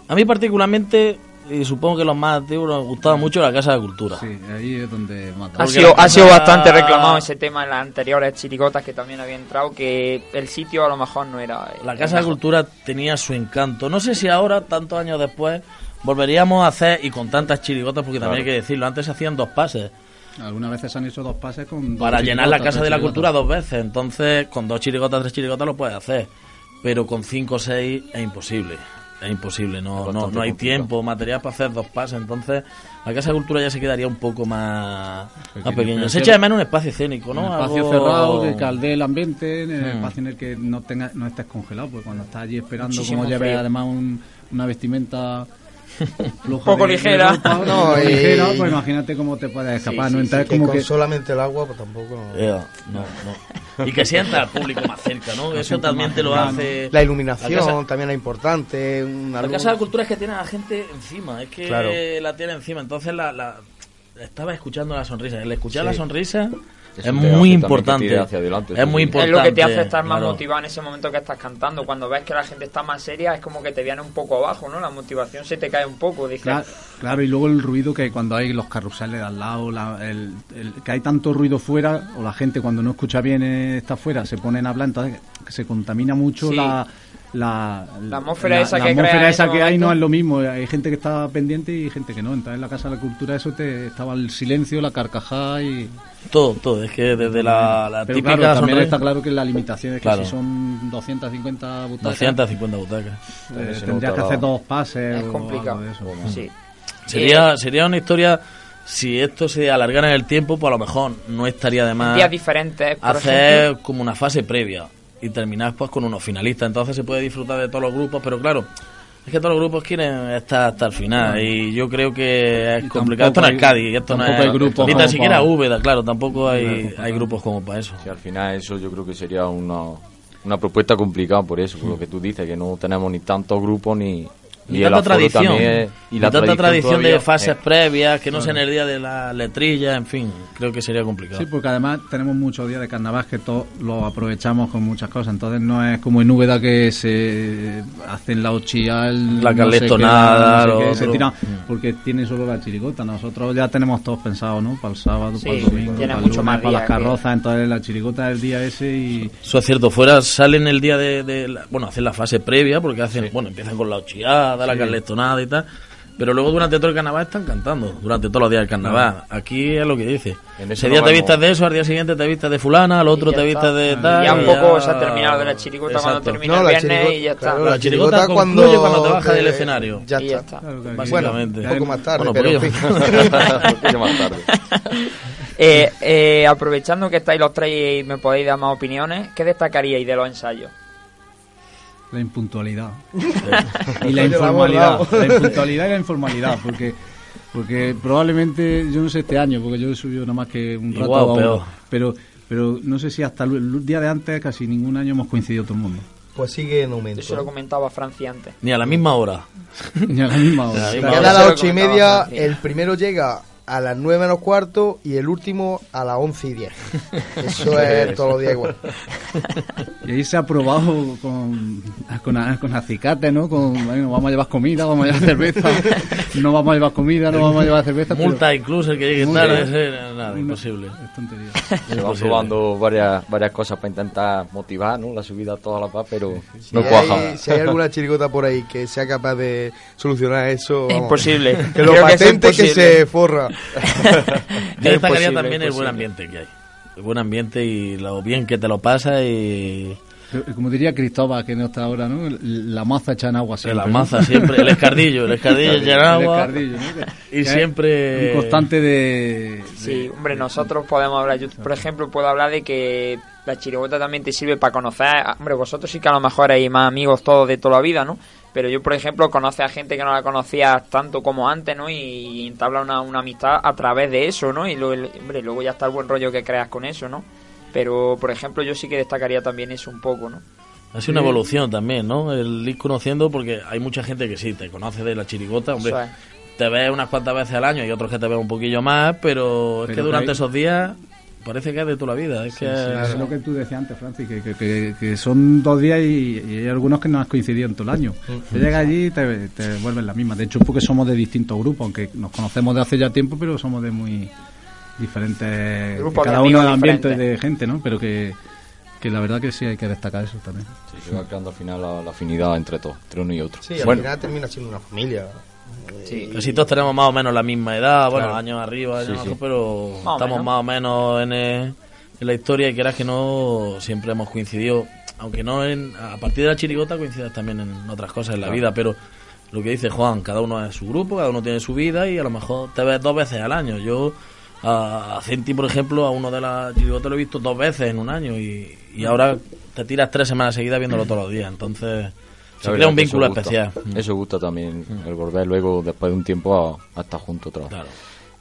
A mí particularmente, y supongo que los más antiguos nos gustaba mucho la Casa de Cultura. Sí, ahí es donde mata. Ha Porque sido, ha sido bastante reclamado ese tema en las anteriores chirigotas que también había entrado, que el sitio a lo mejor no era... La Casa de. Cultura tenía su encanto. No sé si ahora, tantos años después, volveríamos a hacer, y con tantas chirigotas, porque también hay que decirlo, antes se hacían dos pases. Algunas veces han hecho dos pases con... dos Para llenar la Casa de la. Cultura dos veces. Entonces, con dos chirigotas, tres chirigotas lo puedes hacer. Pero con cinco o seis es imposible. Es imposible, no, Es no, no hay complicado. tiempo, material para hacer dos pases. Entonces, la Casa de Cultura ya se quedaría un poco más, más Pequeño. pequeña. Se echa de menos un espacio escénico, Un ¿no? espacio Algo- cerrado, que caldee el ambiente, en el Mm. espacio en el que no tenga, no estés congelado, porque cuando estás allí esperando, Muchísimo como lleves además un- una vestimenta Poco de- de ligera. ropa, No, y- ligera, pues imagínate cómo te puedes escapar, Sí, no sí, entrar Que como con que solamente el agua, pues tampoco. no. Eh, no, no. Y que sienta al público más cerca, ¿no? Eso también te lo hace... La iluminación La casa- también es importante. Una La luz. Casa de Cultura es que tiene a la gente encima, es que Claro. la tiene encima. Entonces la, la- estaba escuchando la sonrisa. El escuchar Sí. la sonrisa Es muy importante. hacia adelante, es sí, muy importante. Es lo que te hace estar más claro. motivado en ese momento que estás cantando. Cuando ves que la gente está más seria, es como que te viene un poco abajo, ¿no? La motivación se te cae un poco. Dices, Claro, claro, y luego el ruido que hay cuando hay los carruseles de al lado, la- el, el- que hay tanto ruido fuera, o la gente cuando no escucha bien eh, está fuera, se ponen a hablar, entonces se contamina mucho Sí. la, la, La atmósfera esa la que atmósfera esa hay no es lo mismo, hay gente que está pendiente y gente que no, entonces en la Casa de la Cultura eso te estaba el silencio, la carcajada y... Todo, todo. Es que desde la, la Pero típica claro, también está claro que la limitación es que Claro. si son 250 butacas, 250 butacas. eh, tendrías que hacer dos pases es o complicado. algo de eso. Sí. Sería, sería una historia, si esto se alargara en el tiempo, pues a lo mejor no estaría de más Días diferentes, por hacer ejemplo. como una fase previa y terminar pues con unos finalistas. Entonces se puede disfrutar de todos los grupos, pero claro, es que todos los grupos quieren estar hasta el final y yo creo que es Y complicado. Esto no es Cádiz, esto no es hay grupos ni tan siquiera Úbeda, claro, tampoco hay, hay grupos como para eso. Sí, al final eso yo creo que sería una, una propuesta complicada por eso, por lo que tú dices, que no tenemos ni tantos grupos ni... Y, tanta tradición, también y, tanta tradición, todavía, de fases eh, previas, que no sea en el día de la letrilla, en fin, creo que sería complicado. Sí, porque además tenemos muchos días de carnaval que todos lo aprovechamos con muchas cosas. Entonces no es como en Úbeda que se hacen la ochía, el La no sé no sé tira, porque tiene solo la chirigota. Nosotros ya tenemos todos pensado, ¿no? Para el sábado, Sí, para el domingo, tiene para mucho lunes, más para las que- carrozas. Entonces la chirigota es el día ese y Eso es cierto, fuera salen el día de, de la- bueno, hacen la fase previa, porque hacen, bueno, empiezan con la ochiada, la carletonada y tal, pero luego durante todo el carnaval están cantando, durante todos los días del carnaval. Aquí es lo que dice. En Ese día no te vistas de eso, al día siguiente te vistas de fulana, al otro te vistas de Y tal. ya un poco ya- se ha terminado de la chirigota cuando termina No, el viernes y ya está. claro, La la chirigota chirigota concluye cuando, cuando te bajas del escenario. Ya Y ya está. Básicamente. Bueno, un poco más tarde, Bueno, pero en poquillo. fin. un poquillo más tarde. Eh, eh, aprovechando que estáis los tres y me podéis dar más opiniones, ¿qué destacaríais de los ensayos? La impuntualidad. y la informalidad. La impuntualidad y la informalidad, porque porque probablemente, yo no sé este año, porque yo he subido nada más que un rato a uno, peor. pero pero no sé si hasta el, día de antes casi ningún año hemos coincidido todo el mundo. Pues sigue en aumento. Eso lo comentaba Francia antes. Ni a la misma hora. Ni a la misma hora. Ni a la Y misma ahora hora. a las ocho y media, Francia. el primero llega a las nueve menos cuarto y el último a las once y diez. Eso es todos los días igual. Y ahí se ha probado con, con, con acicate, ¿no? Con, bueno, vamos a llevar comida, vamos a llevar cerveza, no vamos a llevar comida, no vamos a llevar cerveza. pero- Multa incluso el que llegue Multa. tarde. ese, nada, Una- imposible. Es tontería. Se van probando varias, varias cosas para intentar motivar ¿no? la subida a toda la paz, pero Si no cuaja. si hay alguna chirigota por ahí que sea capaz de solucionar eso, Es vamos, imposible. Que lo Creo que es patente que, se forra. Yo Es destacaría también el buen ambiente que hay. El buen ambiente y lo bien que te lo pasa y Como diría Cristóbal, que no está ahora, ¿no? La maza echa en agua siempre. la ¿no? maza siempre. El escardillo, el escardillo El llena agua. escardillo, ¿no? Que- Y que siempre- Un constante de. Sí, hombre, nosotros podemos hablar, yo por ejemplo puedo hablar de que la chirigota también te sirve para conocer, hombre, vosotros sí que a lo mejor hay más amigos todos de toda la vida, ¿no? Pero yo, por ejemplo, conoce a gente que no la conocía tanto como antes, ¿no? Y entabla una, una amistad a través de eso, ¿no? Y luego, hombre, luego ya está el buen rollo que creas con eso, ¿no? Pero, por ejemplo, yo sí que destacaría también eso un poco, ¿no? Ha sido una evolución también, ¿no? El ir conociendo, porque hay mucha gente que sí, te conoce de la chirigota, hombre. Te ves unas cuantas veces al año y otros que te ven un poquillo más, pero, es que durante esos días parece que es de toda la vida. Es que Sí, es lo que tú decías antes, Francis, que, que- que- que son dos días y, y hay algunos que no has coincidido en todo el año. Te llegas allí y te, te vuelves la misma. De hecho, porque somos de distintos grupos, aunque nos conocemos de hace ya tiempo, pero somos de muy diferentes. Grupos cada uno de ambientes de gente, ¿no? Pero que, que la verdad que sí hay que destacar eso también. Sí, se va creando al final la, la afinidad entre todos, entre uno y otro. Sí, al final termina siendo una familia. Sí. Casi todos tenemos más o menos la misma edad, bueno, Claro. años arriba, años Sí, abajo, sí. pero Más estamos menos. más o menos en, eh, en la historia y quieras que no, siempre hemos coincidido, aunque no en, a partir de la chirigota coincidas también en otras cosas en la vida, pero lo que dice Juan, cada uno es su grupo, cada uno tiene su vida y a lo mejor te ves dos veces al año. Yo a, a Centi, por ejemplo, a uno de la chirigota lo he visto dos veces en un año y, y ahora te tiras tres semanas seguidas viéndolo todos los días, entonces se crea un eso vínculo gusta. especial. Mm. Eso gusta también, el volver luego, después de un tiempo, a, a estar juntos otra vez. Claro.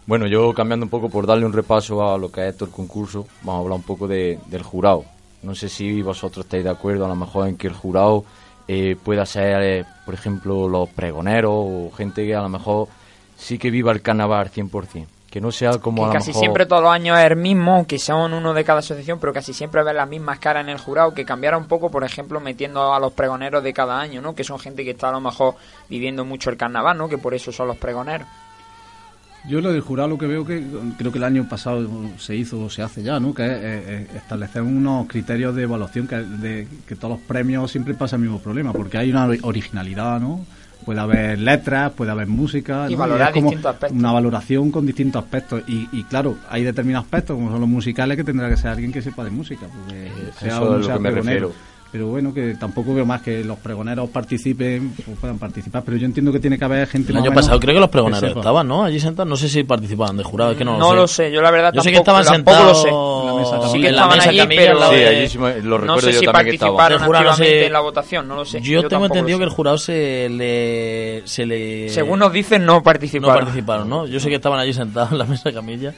Bueno, yo cambiando un poco por darle un repaso a lo que es todo el concurso, vamos a hablar un poco de, del jurado. No sé si vosotros estáis de acuerdo a lo mejor en que el jurado eh, pueda ser, eh, por ejemplo, los pregoneros o gente que a lo mejor sí que viva el carnaval 100%. Que no sea como que a lo casi mejor... siempre todos los años es el mismo, aunque son uno de cada asociación, pero casi siempre ves las mismas caras en el jurado, que cambiara un poco, por ejemplo, metiendo a los pregoneros de cada año, ¿no? Que son gente que está a lo mejor viviendo mucho el carnaval, ¿no? Que por eso son los pregoneros. Yo lo del jurado lo que veo que creo que el año pasado se hizo o se hace ya, ¿no? Que es establecer unos criterios de evaluación que, de, que todos los premios siempre pasa el mismo problema, porque hay una ori- originalidad, ¿no? Puede haber letras, puede haber música, Y ¿no? valorar es como distintos aspectos. una valoración con distintos aspectos y, y claro, hay determinados aspectos como son los musicales que tendrá que ser alguien que sepa de música, porque sea eso es lo sea que me pregonero. refiero. Pero bueno, que tampoco veo más que los pregoneros participen, pues puedan participar, pero yo entiendo que tiene que haber gente El más año menos pasado creo que los pregoneros sepa. estaban, ¿no? Allí sentados, no sé si participaban de jurado, es que no, No lo sé, yo la verdad Yo sé que tampoco- estaban tampoco sentados lo sé. En la mesa Sí que en la estaban mesa allí, camilla pero al lado Sí, de- allí sí me- lo no recuerdo sé yo si también que participaron El jurado no activamente sé- en la votación, no lo sé. Yo, tengo tampoco lo entendido que el sé. jurado se le, se le... Según nos dicen, no no participaron. participaron, ¿no? Yo sé que estaban allí sentados en la mesa camilla.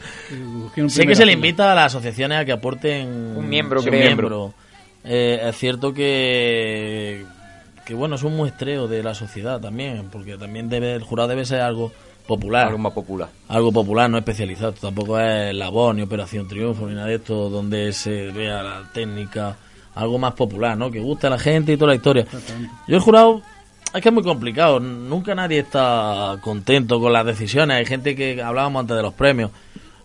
Busquen Sé que se le invita a las asociaciones a que aporten Un miembro, Sí, creo. miembro. Eh, es cierto que, que bueno, es un muestreo de la sociedad también, porque también debe el jurado debe ser algo popular, Algo más popular. algo popular, no especializado. Tampoco es la voz ni Operación Triunfo ni nada de esto donde se vea la técnica, algo más popular, ¿no? Que guste a la gente y toda la historia. Yo el jurado es que es muy complicado, nunca nadie está contento con las decisiones. Hay gente que hablábamos antes de los premios.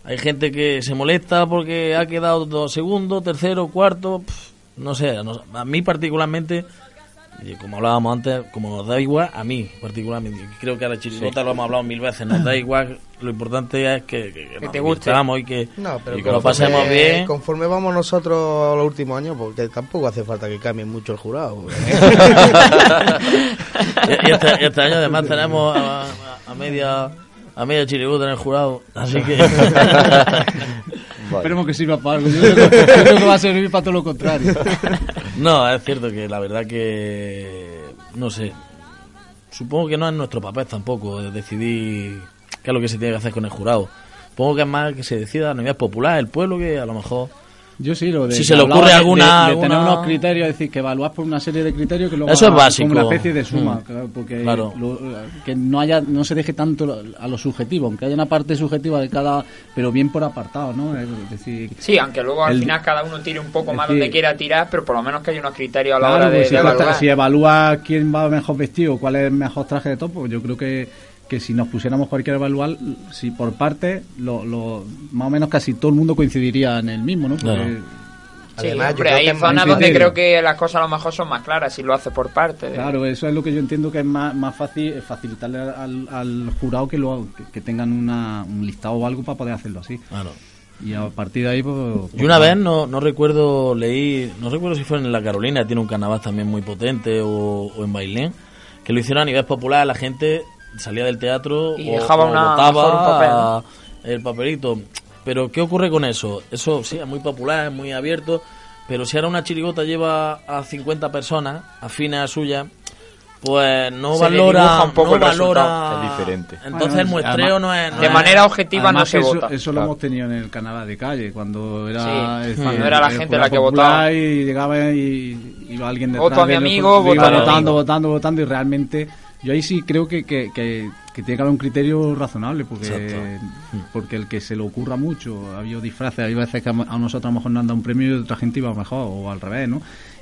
Hay gente que se molesta porque ha quedado dos segundo, tercero, cuarto, pf, no sé, no- a mí particularmente y como hablábamos antes, como nos da igual, a mí particularmente, creo que a la chirigota lo hemos hablado mil veces, nos da igual, lo importante es que, que, que nos te guste. y que, No, pero y que lo pasemos bien. Conforme vamos nosotros los últimos años, porque tampoco hace falta que cambie mucho el jurado. Y, y este, este año además tenemos a, a- a media a media chirigota en el jurado, así que Esperemos que sirva para algo. Yo creo, que, yo creo que va a servir para todo lo contrario. no, es cierto que la verdad que no sé, supongo que no es nuestro papel tampoco de decidir qué es lo que se tiene que hacer con el jurado. Supongo que es más que se decida a nivel popular, el pueblo, que a lo mejor Yo sí, lo de. Si se le ocurre de- alguna- De, de tener alguna- unos criterios, es decir, que evaluar por una serie de criterios que luego. Eso es básico. Como una especie de suma, Mm. claro, porque. Claro. lo- que no haya no se deje tanto a lo subjetivo, aunque haya una parte subjetiva de cada. Pero bien por apartado, ¿no? Es decir. Sí, aunque luego al El- final cada uno tire un poco más donde quiera tirar, pero por lo menos que haya unos criterios a la Claro, hora de, pues si, de evaluar. si evalúa quién va mejor vestido, cuál es el mejor traje de topo, yo creo que, que si nos pusiéramos cualquier evaluar, si por parte, lo, lo- más o menos casi todo el mundo coincidiría en el mismo, ¿no? Porque- Claro. Sí, Además, yo hombre, hay zonas donde criterio. creo que las cosas a lo mejor son más claras si lo hace por parte. Claro, eso es lo que yo entiendo que es más, más fácil facilitarle al, al jurado que, lo, que, que tengan una, un listado o algo para poder hacerlo así. Claro. Y a partir de ahí, pues. Y una vez, no, no recuerdo, leí, no recuerdo si fue en La Carolina, tiene un carnaval también muy potente, o, o en Bailén, que lo hicieron a nivel popular, la gente salía del teatro Y o, dejaba o una- botaba mejor un papel, el papelito. Pero, ¿qué ocurre con eso? Eso sí, es muy popular, es muy abierto, pero si ahora una chirigota lleva a 50 personas afines a suya, pues no Se valora, un poco no el valora Es diferente. Entonces Bueno, el muestreo además- no es... no de es- manera objetiva no se eso, vota. Eso lo Claro. hemos tenido en el carnaval de calle, cuando era, Sí, el cuando era la gente la que votaba. Y llegaba y iba alguien detrás Voto a mi de amigo, voto votando, votando, votando y realmente yo ahí sí creo que, que, que, que tiene que haber un criterio razonable porque Exacto. porque el que se le ocurra mucho, ha habido disfraces, hay veces que a nosotros a lo mejor nos han dado un premio y otra gente iba mejor o al revés, ¿no?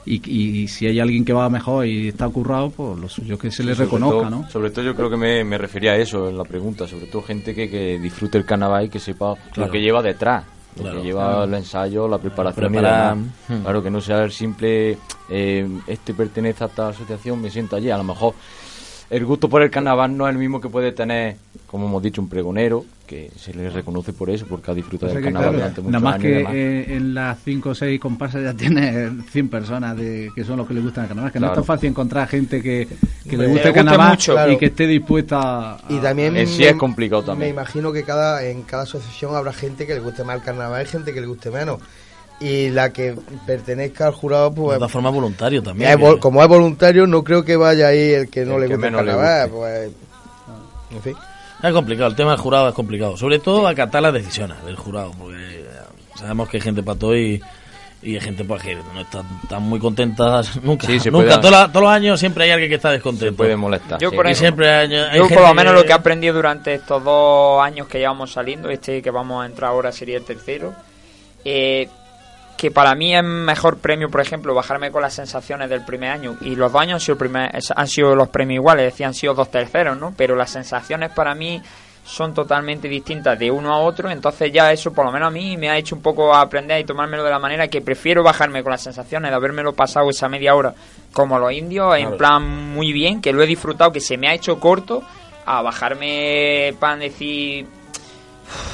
Y, y si hay alguien que va mejor y está currado, pues lo suyo es que se le sobre reconozca, todo- ¿no? Sobre todo yo creo que me, me refería a eso en la pregunta, sobre todo gente que, que disfrute el carnaval y que sepa Claro. lo que lleva detrás, lo Claro, que lleva claro. el ensayo, la preparación Preparar, y demás. hmm. Claro, que no sea el simple, eh, este pertenece a esta asociación, me siento allí. A lo mejor el gusto por el carnaval no es el mismo que puede tener, como hemos dicho, un pregonero, que se le reconoce por eso, porque ha disfrutado O sea del carnaval claro, durante muchos nada más años que eh, en las 5 o 6 comparsas ya tiene 100 personas de, que son los que le gustan el carnaval. Que no es tan fácil encontrar gente que, que le guste el carnaval mucho. y que esté dispuesta a... Y también En sí me- es complicado Me también. imagino que cada en cada asociación habrá gente que le guste más el carnaval y gente que le guste menos. Y la que pertenezca al jurado, de pues todas formas voluntario también. es vol- que- como es voluntario, no creo que vaya ahí el que no El le que guste el carnaval. guste. Pues, en fin. Es complicado, el tema del jurado es complicado. Sobre todo acatar las decisiones del jurado, porque eh, sabemos que hay gente para todo y, y hay gente pues, que no está tan muy contenta nunca. Sí, se nunca. puede- Todos todos los años siempre hay alguien que está Se descontento. puede molestar. Yo sí. por siempre hay, hay Yo por lo menos lo que he aprendido durante estos dos años que llevamos saliendo, este que vamos a entrar ahora sería el tercero, eh, que para mí es mejor premio, por ejemplo, bajarme con las sensaciones del primer año. Y los dos años han sido, el primer- han sido los premios iguales, es decir, han sido dos terceros, ¿no? Pero las sensaciones para mí son totalmente distintas de uno a otro, entonces ya eso por lo menos a mí me ha hecho un poco aprender y tomármelo de la manera que prefiero bajarme con las sensaciones de habérmelo pasado esa media hora como los indios, en plan muy bien, que lo he disfrutado, que se me ha hecho corto, a bajarme para decir,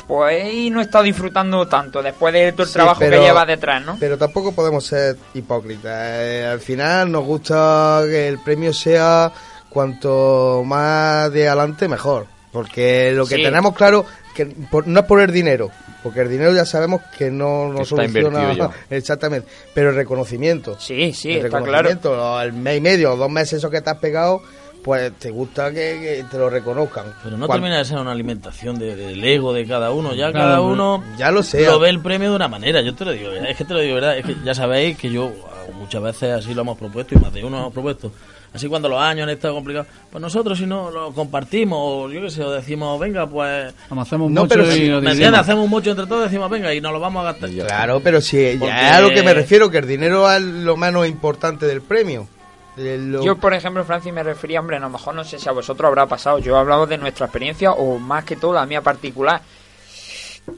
pues ahí no he estado disfrutando tanto después de todo el Sí, trabajo pero- que lleva detrás, ¿no? Pero tampoco podemos ser hipócritas. Eh, al final nos gusta que el premio sea cuanto más de adelante mejor. Porque lo que Sí. tenemos claro que por- no es por el dinero, porque el dinero ya sabemos que no está soluciona exactamente, pero el reconocimiento. Sí, sí, el está claro. reconocimiento, el mes y medio o dos meses esos que te has pegado, pues te gusta que, que te lo reconozcan. Pero no termina de ser una alimentación de- del ego de cada uno. Ya Claro, cada uno ya lo sé. lo ve el premio de una manera. Yo te lo digo, es que te lo digo, ¿verdad? Es que ya sabéis que yo muchas veces así lo hemos propuesto y más de uno lo hemos propuesto. Así cuando los años han estado complicados, pues nosotros si no lo compartimos, o yo qué sé, o decimos, venga, pues... Hacemos No, mucho pero y sí, lo ¿Me dividimos. entiendes? Hacemos mucho entre todos, decimos, venga, y nos lo vamos a gastar. Claro, pero si Porque- ya es a lo que me refiero, que el dinero es lo menos importante del premio. Lo- Yo, por ejemplo, Francis, me refería, hombre, a lo mejor no sé si a vosotros habrá pasado. Yo he hablado de nuestra experiencia o más que todo la mía particular.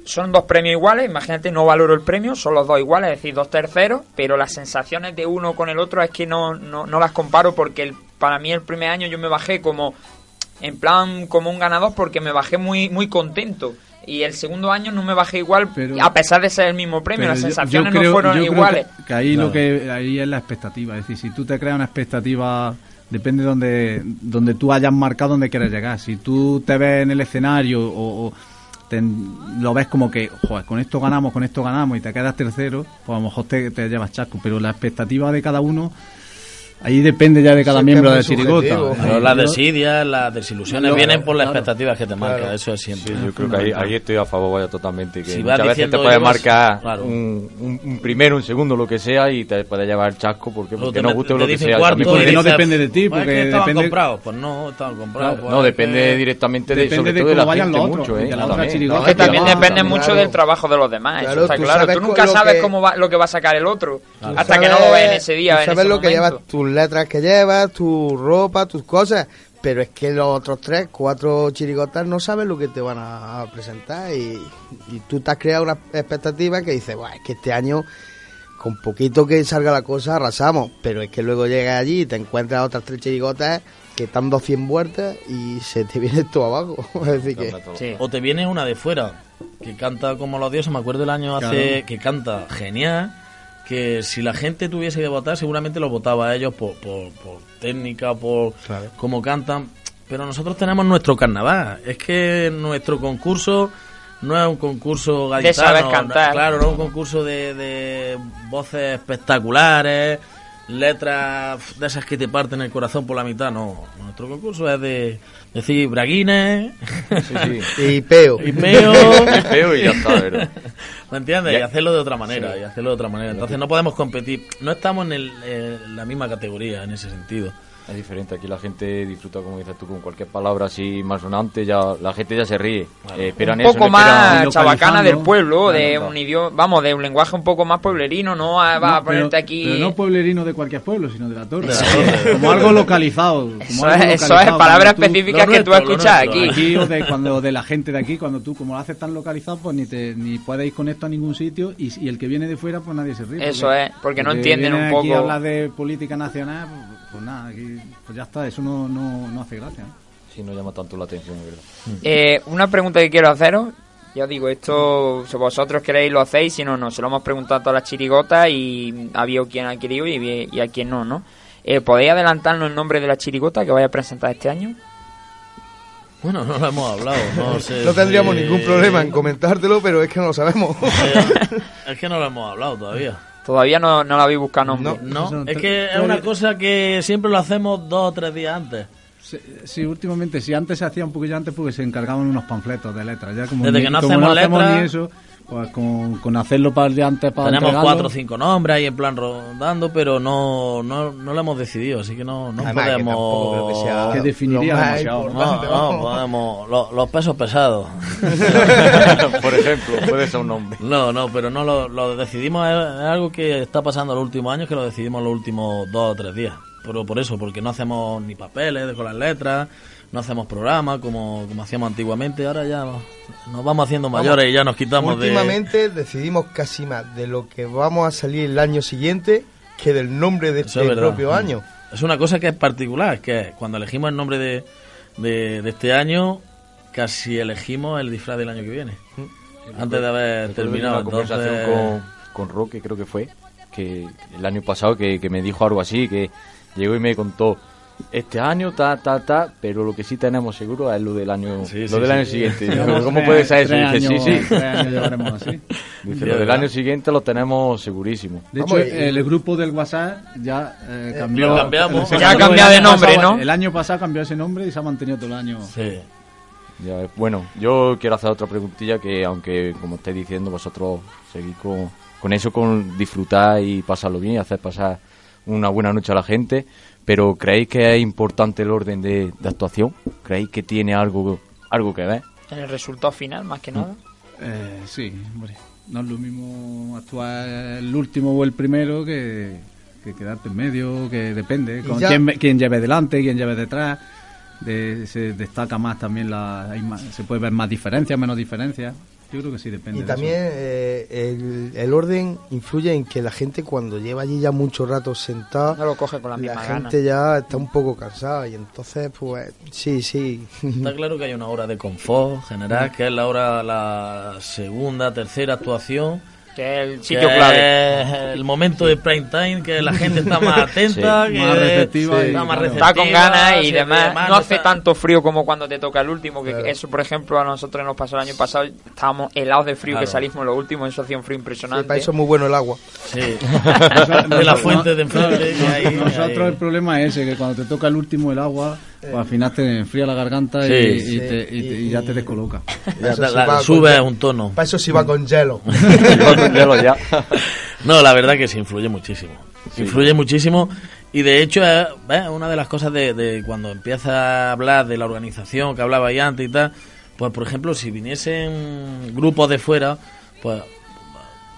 Son dos premios iguales, imagínate, no valoro el premio, son los dos iguales, es decir, dos terceros, pero las sensaciones de uno con el otro es que no, no, no las comparo porque el, para mí el primer año yo me bajé como, en plan, como un ganador porque me bajé muy, muy contento. Y el segundo año no me bajé igual, Pero- a pesar de ser el mismo premio, las yo- yo sensaciones creo- no fueron yo creo iguales. Que, que ahí Claro. lo que ahí es la expectativa, es decir, si tú te creas una expectativa depende de donde donde tú hayas marcado donde quieres llegar. Si tú te ves en el escenario o, o te- lo ves como que, joder, con esto ganamos, con esto ganamos y te quedas tercero, pues a lo mejor te, te llevas chasco, pero la expectativa de cada uno Ahí depende ya de cada que miembro es de Chirigota. Eh, Pero las desidias, las desilusiones vienen por las claro. expectativas que te marca, Claro. eso es siempre. Sí, yo creo que ahí, ahí estoy a favor vaya totalmente. Que Si muchas veces te vas- marcar claro. un, un- un primero, un segundo, lo que sea, y te puede llevar el chasco porque, porque te no guste o te lo que dicen sea. cuarto puede- Porque no depende de ti, "Pues es porque que estaban depende- comprados. Pues no, estaban comprados. pues no, es depende que- directamente de, sobre de todo de cómo la vayan gente los otros, mucho, ¿eh? la que también depende mucho del trabajo de los demás, eso Claro, está tú claro. Tú nunca sabes que- cómo va, lo que va a sacar el otro, Tú hasta que no lo ves en ese día. tú en sabes ese lo que momento. llevas, tus letras que llevas, tu ropa, tus cosas. Pero es que los otros tres, cuatro chirigotas no saben lo que te van a, a presentar. Y, y tú te has creado una expectativa que dices, "Buah, es que este año, con poquito que salga la cosa, arrasamos. Pero es que luego llegas allí y te encuentras otras tres chirigotas que están 200 vueltas y se te viene todo abajo. que. Sí. O te viene una de fuera, que canta como los dioses. Me acuerdo el año hace que canta genial. Que si la gente tuviese que votar, seguramente lo votaba a ellos por, por, por técnica, por Claro. cómo cantan. Pero nosotros tenemos nuestro carnaval. Es que nuestro concurso no es un concurso gaditano. saber cantar. no- claro, no es un concurso de, de voces espectaculares, letras de esas que te parten el corazón por la mitad. No, nuestro concurso es de decir braguines. Sí, sí. Y peo. Y peo. Y peo y ya está, ¿verdad? ¿Me entiendes? Y hacerlo de otra manera, Sí. y hacerlo de otra manera. Entonces no podemos competir. No estamos en, el- en la misma categoría en ese sentido. Es diferente, aquí la gente disfruta, como dices tú, con cualquier palabra así más sonante, ya la gente ya se ríe. Eh, esperan un eso, poco esperan- más chabacana del pueblo, de Claro. un idioma, vamos, de un lenguaje un poco más pueblerino, no va No, a pero- ponerte aquí. Pero no pueblerino de cualquier pueblo, sino de la torre. De la Torre. Como algo localizado. como Eso algo es, eso palabras específicas que tú escuchas nuestro, aquí. Aquí o de, cuando, de la gente de aquí, cuando tú, como lo haces tan localizado, pues ni, te, ni puedes ir con esto a ningún sitio y, y el que viene de fuera, pues nadie se ríe. Eso es, porque no entienden un aquí poco- a hablar de política nacional, pues, pues nada, aquí, pues ya está, eso no, no, no hace gracia. ¿no? Sí, no llama tanto la atención, es verdad. Eh, una pregunta que quiero haceros. Ya digo, esto, si vosotros queréis lo hacéis, si no, no. Se lo hemos preguntado a todas las chirigotas y ha habido quien ha querido y, a quien no, ¿no? Eh, ¿Podéis adelantarnos el nombre de la chirigota que vaya a presentar este año? Bueno, no lo hemos hablado. No, sé No tendríamos si- ningún problema en comentártelo, pero es que no lo sabemos. Es que no lo hemos hablado todavía. Todavía no, no la habéis buscado nombre. No, es que es una cosa que siempre lo hacemos dos o tres días antes. Sí, sí, últimamente, sí, antes se hacía un poquillo antes porque se encargaban unos panfletos de letras. Ya como Desde ni- que no como hacemos hacemos letras- ni eso, pues con, con hacerlo para el día antes para Tenemos entregarlo, cuatro o cinco nombres ahí en plan rodando, pero no, no, no lo hemos decidido, así que no, no Además, que que podemos... sea Que definiría demasiado, ¿no? No, podemos... lo- los pesos pesados. Por ejemplo, puede ser un nombre. No, no, pero no lo, lo decidimos, es, es algo que está pasando los últimos años, que lo decidimos en los últimos dos o tres días. Pero por eso, porque no hacemos ni papeles con las letras, no hacemos programas como, como hacíamos antiguamente, ahora ya nos vamos haciendo mayores y ya nos quitamos de... Últimamente decidimos casi más de lo que vamos a salir el año siguiente que del nombre de Eso este propio año. Es una cosa que es particular, que cuando elegimos el nombre de, de, de este año, casi elegimos el disfraz del año que viene. Antes de haber terminado. una conversación Entonces, con, con Roque, creo que fue, que el año pasado que, que me dijo algo así, que llegó y me contó este año ta ta ta, pero lo que sí tenemos seguro es lo del año Sí, lo sí, del sí. año siguiente. ¿Cómo tres- puede ser eso? Dice, sí, años- sí. así. Dice, lo del año siguiente lo tenemos segurísimo. De hecho, el grupo del WhatsApp ya eh, cambió. lo cambiamos. se Ya ha cambió cambiado de nombre, pasado- ¿no? El año pasado cambió ese nombre y se ha mantenido todo el año. sí. Ya, eh, bueno, yo quiero hacer otra preguntilla que aunque como estáis diciendo vosotros seguís con, con eso, con disfrutar y pasarlo bien y hacer pasar una buena noche a la gente, pero ¿creéis que es importante el orden de, de actuación? ¿Creéis que tiene algo, algo que ver? En el resultado final, más que nada. Eh, sí, hombre. No es lo mismo actuar el último o el primero que, que quedarte en medio, que depende. Con quién, quién lleve delante, quién lleve detrás. De- se destaca más también, la, hay más- se puede ver más diferencias, menos diferencias. Yo creo que sí depende. Y de también eso. eh, el, el orden influye en que la gente cuando lleva allí ya mucho rato sentada, No lo coge con la la misma gente ya está un poco cansada y entonces pues sí, sí. Está claro que hay una hora de confort general, que es la hora, la segunda, tercera actuación, Que es el que sitio clave. es el momento de prime time, que la gente está más atenta, Sí. que Más receptiva y- está más claro. receptiva, Está con ganas y demás. No hace está- tanto frío como cuando te toca el último. Que eso, por ejemplo, a nosotros nos pasó el año pasado. Estábamos helados de frío Claro. que salimos lo último. Eso hacía un frío Sí, impresionante. para eso es muy bueno el agua. Sí. de la fuente de enfrente. que hay- Nosotros el problema es ese, que cuando te toca el último el agua, pues al final te enfría la garganta Sí, y, sí. y te- y te- y ya te descoloca. Ya Eso te- sí la- con sube hielo. un tono. Para eso sí va con hielo. Hielo ya. No, la verdad que sí, influye muchísimo. Influye muchísimo. Y de hecho, es ¿ves? una de las cosas de, de cuando empieza a hablar de la organización que hablaba ahí antes y tal, pues por ejemplo, si viniesen grupos de fuera, pues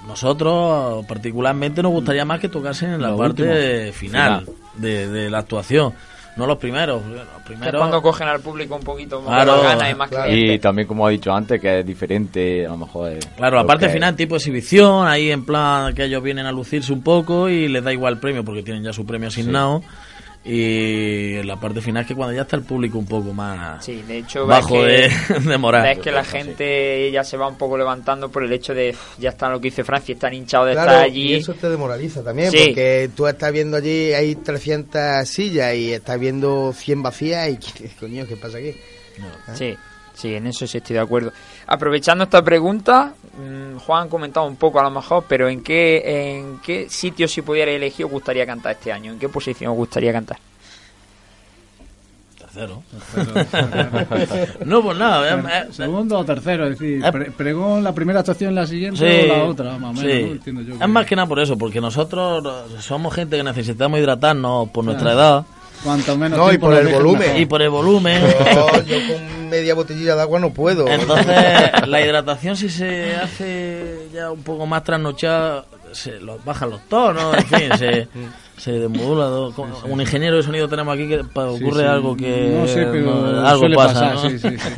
nosotros particularmente nos gustaría más que tocasen en la parte final, Final. De, de la actuación. No los primeros. Los primeros cuando cogen al público un poquito más Claro, ganas y más claro. Y también, como ha dicho antes, que es diferente, a lo mejor. es Claro, la lo parte que- final tipo exhibición, ahí en plan que ellos vienen a lucirse un poco y les da igual el premio porque tienen ya su premio asignado. Y la parte final es que cuando ya está el público un poco más Sí, de hecho, bajo ves de, que, de moral. ves que la gente ya se va un poco levantando por el hecho de "Uf, ya está lo que dice Francia, están hinchados de Claro, estar allí. y eso te demoraliza también, Sí. porque tú estás viendo allí, hay 300 sillas y estás viendo 100 vacías y ¿qué coño, qué pasa aquí? Sí, sí, en eso sí estoy de acuerdo. Aprovechando esta pregunta, Juan ha comentado un poco a lo mejor, pero ¿en qué, en qué sitio si pudiera elegir os gustaría cantar este año? ¿En qué posición os gustaría cantar? Tercero. no, pues nada. eh, eh, Segundo o tercero, es decir, Eh. pre- pregón la primera actuación, la siguiente Sí, o la otra, más o menos, sí. ¿no? Entiendo yo Es que- más que nada por eso, porque nosotros somos gente que necesitamos hidratarnos por nuestra edad Cuanto menos No, y por el volumen. mejor. y por el volumen. Yo, yo con media botellilla de agua no puedo. Entonces, la hidratación si se hace ya un poco más trasnochada, se los, bajan los tonos, en fin, se, se desmodula. Un ingeniero de sonido tenemos aquí que ocurre sí. algo que... No sé, pero no, algo suele pasa, pasar, ¿no? sí, sí, sí.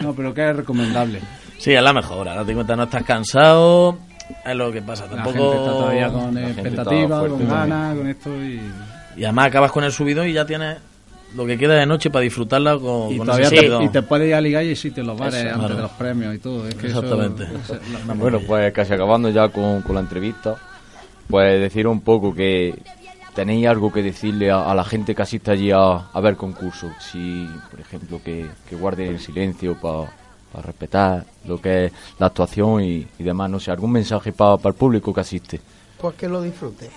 No, pero que es recomendable. Sí, es la mejor. Date cuenta, no estás cansado, es lo que pasa. La Tampoco... gente está todavía con expectativas, con ganas, con esto y... Y además acabas con el subidón y ya tienes lo que queda de noche para disfrutarla con, Y con todavía te, y te puedes ir a ligar y sitios en los bares Eso, antes claro. de los premios y todo. Es que Exactamente. eso es la- Bueno, pues casi acabando ya con, con la entrevista, pues decir un poco que tenéis algo que decirle a, a la gente que asiste allí a, a ver concursos. Si, por ejemplo, que, que guarden el silencio para respetar lo que es la actuación y, y demás. No sé, algún mensaje para el público que asiste. Pues que lo disfrute.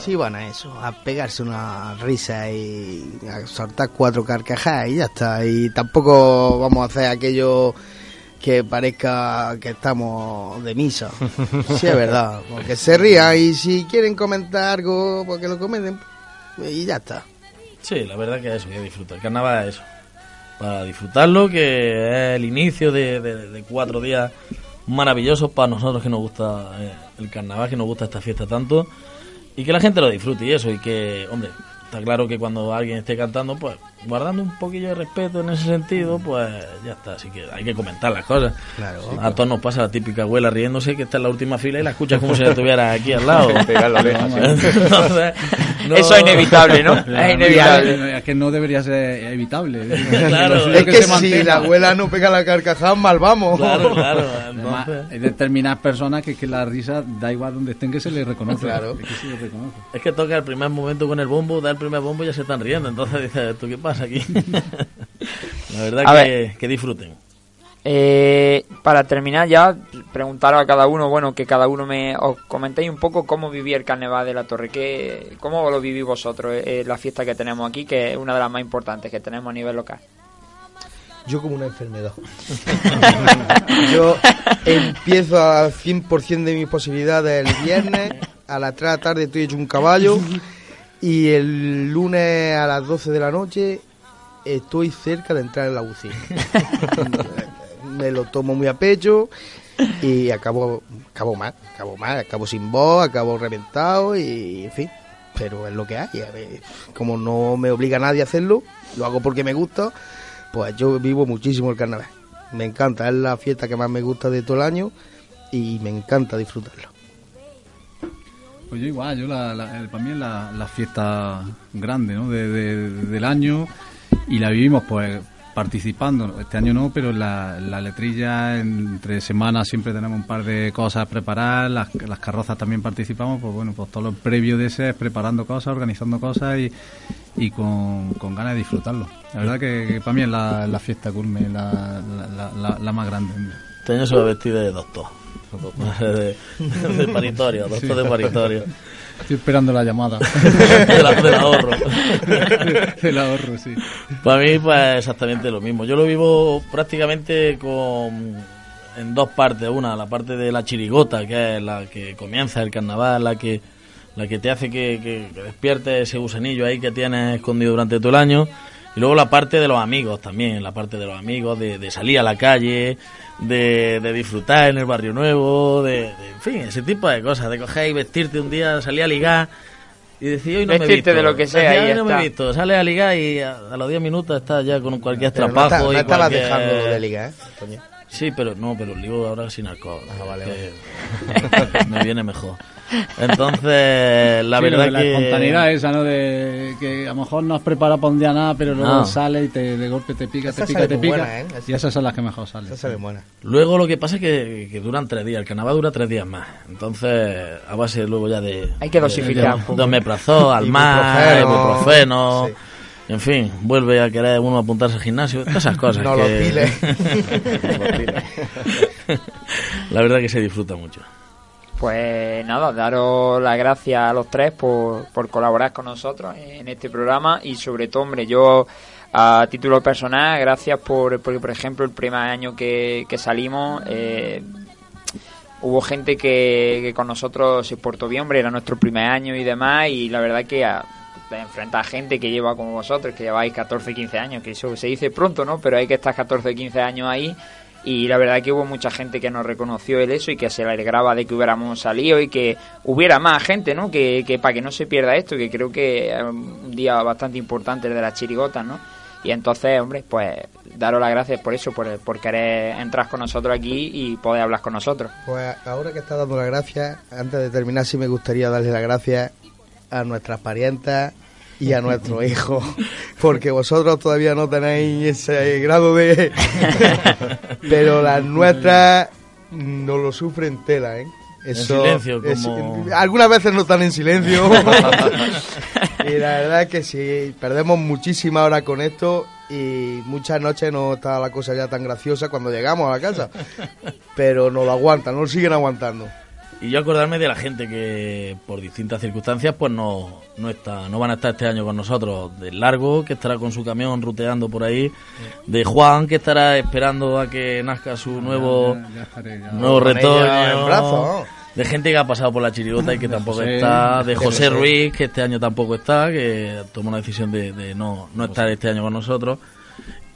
Sí van a eso, a pegarse una risa y a soltar cuatro carcajadas y ya está. Y tampoco vamos a hacer aquello que parezca que estamos de misa. Sí, es verdad. Porque se rían y si quieren comentar algo, pues que lo comenten y ya está. Sí, la verdad que es eso, que disfrutar. El carnaval es eso. Para disfrutarlo, que es el inicio de, de- de cuatro días maravillosos para nosotros que nos gusta eh, el carnaval, que nos gusta esta fiesta tanto. Y que la gente lo disfrute y eso. Y que, hombre, está claro que cuando alguien esté cantando, pues guardando un poquillo de respeto en ese sentido, pues ya está. Así que hay que comentar las cosas. Claro. A todos nos pasa la típica abuela riéndose que está en la última fila y la escuchas como si la estuviera aquí al lado. Pegar la oreja, sí. Entonces, no- Eso es inevitable, ¿no? Claro, es inevitable. no, Es que no debería ser evitable. Claro. Es que si la abuela no pega la carcajada, mal vamos. Claro, claro. Además, hay determinadas personas que, que la risa da igual donde estén que se les reconoce. Claro. Es que se les reconoce. es que toca el primer momento con el bombo, da el primer bombo y ya se están riendo. Entonces dices, ¿tú qué pasa aquí? La verdad que disfruten. Eh, para terminar ya, preguntar a cada uno, bueno, que cada uno me os comentéis un poco cómo vivía el carnaval de la Torre, que, cómo lo vivís vosotros, eh, la fiesta que tenemos aquí, que es una de las más importantes que tenemos a nivel local. Yo como una enfermedad. Yo empiezo al 100% de mis posibilidades el viernes, a las 3 de la tarde estoy hecho un caballo y el lunes a las 12 de la noche estoy cerca de entrar en la UCI. Me lo tomo muy a pecho y acabo, acabo mal, acabo mal, acabo sin voz, acabo reventado y en fin. Pero es lo que hay. como no me obliga a nadie a hacerlo, lo hago porque me gusta, pues yo vivo muchísimo el carnaval. Me encanta, es la fiesta que más me gusta de todo el año y me encanta disfrutarlo. Pues yo igual, yo la, la- el- para mí es la, fiesta grande ¿no? de- del año y la vivimos pues participando. Este año no, pero la, la letrilla entre semanas siempre tenemos un par de cosas preparadas, las, las carrozas también participamos, pues bueno, pues todo lo previo de ese es preparando cosas, organizando cosas y, y con, con ganas de disfrutarlo. La verdad que, para mí es la, la fiesta Culme, la, la, la, más grande. Este año se va a vestir de doctor, de, de paritorio, doctor de paritorio. Estoy esperando la llamada. del, ahorro. del ahorro, sí. Para mí, pues exactamente lo mismo. Yo lo vivo prácticamente con en dos partes. Una, la parte de la chirigota, que es la que comienza el carnaval, la que la que te hace que, que, despierte ese gusanillo ahí que tienes escondido durante todo el año. Y luego la parte de los amigos también, la parte de los amigos, de, de salir a la calle, de, de, disfrutar en el barrio nuevo, de, en fin, ese tipo de cosas, de coger y vestirte un día, salir a ligar y decir, hoy no me he visto. de lo que sea. hoy no me he visto. Sales a ligar y a, los 10 minutos estás ya con cualquier pero trapajo. No, y estabas cualquier... dejando de ligar, ¿eh? Sí, pero no, pero digo ahora sin alcohol. Ah, vale, vale. me viene mejor. Entonces, la sí, verdad de la que... espontaneidad esa, ¿no? De que a lo mejor no has preparado para un día nada, pero luego No. sale y te, de golpe te pica, Esa te pica, te pica. buena, ¿eh? Y esas son las que mejor salen. Luego lo que pasa es que, que duran tres días, el carnaval dura tres días más. Entonces, a base luego ya de... Hay que dosificar de- un poco. De omeprazol, al mar, Ibuprofeno. Sí. En fin, vuelve a querer uno apuntarse al gimnasio, todas esas cosas. No que- lo piles. No lo piles. La verdad que se disfruta mucho. Pues nada, daros las gracias a los tres por, por colaborar con nosotros en este programa y sobre todo, hombre, yo a título personal, gracias por, porque por ejemplo el primer año que, que salimos, eh, hubo gente que, que con nosotros se portó bien, hombre, era nuestro primer año y demás y la verdad que a, te enfrentas a gente que lleva como vosotros, que lleváis 14, 15 años, que eso se dice pronto, ¿no? Pero hay que estar 14, 15 años ahí y la verdad que hubo mucha gente que nos reconoció el eso y que se alegraba de que hubiéramos salido y que hubiera más gente, ¿no? Que, que para que no se pierda esto, que creo que es un día bastante importante el de las chirigotas, ¿no? Y entonces, hombre, pues daros las gracias por eso, por, por querer entrar con nosotros aquí y poder hablar con nosotros. Pues ahora que está dando las gracias, antes de terminar sí me gustaría darle las gracias a nuestras parientas y a nuestros hijos, porque vosotros todavía no tenéis ese grado de... Pero las nuestras no lo sufren tela, ¿eh? Eso silencio, es- como- algunas veces no están en silencio. y la verdad es que sí, perdemos muchísimas horas con esto y muchas noches no está la cosa ya tan graciosa cuando llegamos a la casa. Pero no lo aguantan, no lo siguen aguantando. Y yo acordarme de la gente que por distintas circunstancias pues no, no está, no van a estar este año con nosotros. De Largo, que estará con su camión ruteando por ahí. De Juan, que estará esperando a que nazca su nuevo, Ya- ya estaré, ya. nuevo retoño. De gente que ha pasado por la chirigota y que tampoco José, está. De José José. Ruiz, que este año tampoco está, que tomó la decisión de, de no, no estar este año con nosotros.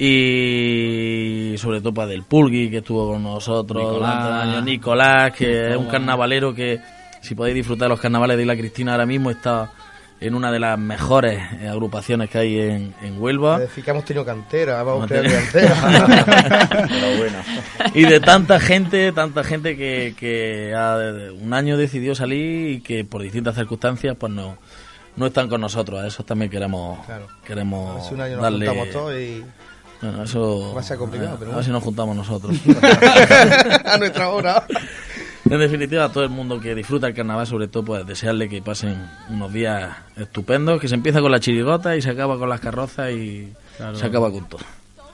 Y sobre todo para Del Pulgui, que estuvo con nosotros Nicolás. durante el año. Nicolás, que es un carnavalero que, si podéis disfrutar de los carnavales de la Cristina ahora mismo, está en una de las mejores eh, agrupaciones que hay en, en Huelva. Es decir, que hemos tenido cantera, vamos a tener cantera. Enhorabuena. y de tanta gente, tanta gente que, que ha- un año decidió salir y que por distintas circunstancias pues no, no están con nosotros. A eso también queremos, Claro. queremos Hace un año nos darle... juntamos todos y Bueno, eso Va a ser complicado, a- pero a ver si nos juntamos nosotros. a nuestra hora. en definitiva, a todo el mundo que disfruta el carnaval, sobre todo, pues desearle que pasen unos días estupendos, que se empieza con la chirigota y se acaba con las carrozas y Claro. se acaba con todo.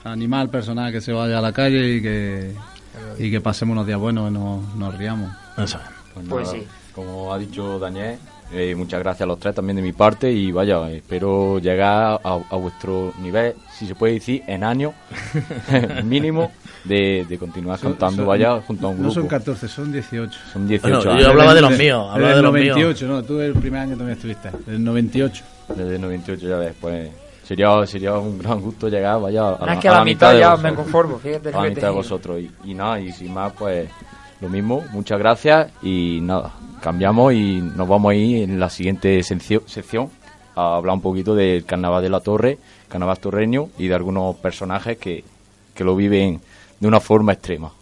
Animar al personal que se vaya a la calle y que, y que pasemos unos días buenos y nos, nos riamos. Eso es. Pues, Pues nada, sí. Como ha dicho Daniel, eh, muchas gracias a los tres también de mi parte y vaya, espero llegar a, a vuestro nivel, si se puede decir, en años mínimo de, de continuar Son- cantando, son- vaya, junto a un No grupo. son 14, son 18. Son 18 Bueno, años. yo hablaba de los míos, hablaba de los el míos. 98, no, tú el primer año también estuviste, del 98. Desde el 98 ya ves, pues sería, sería un gran gusto llegar, vaya, a, es que a la mitad de ya vosotros. me conformo, fíjate A la mitad de vosotros. Y, y nada, y sin más, pues lo mismo, muchas gracias y nada, cambiamos y nos vamos a ir en la siguiente sección a hablar un poquito del Carnaval de la Torre, Carnaval torreño y de algunos personajes que, que lo viven de una forma extrema.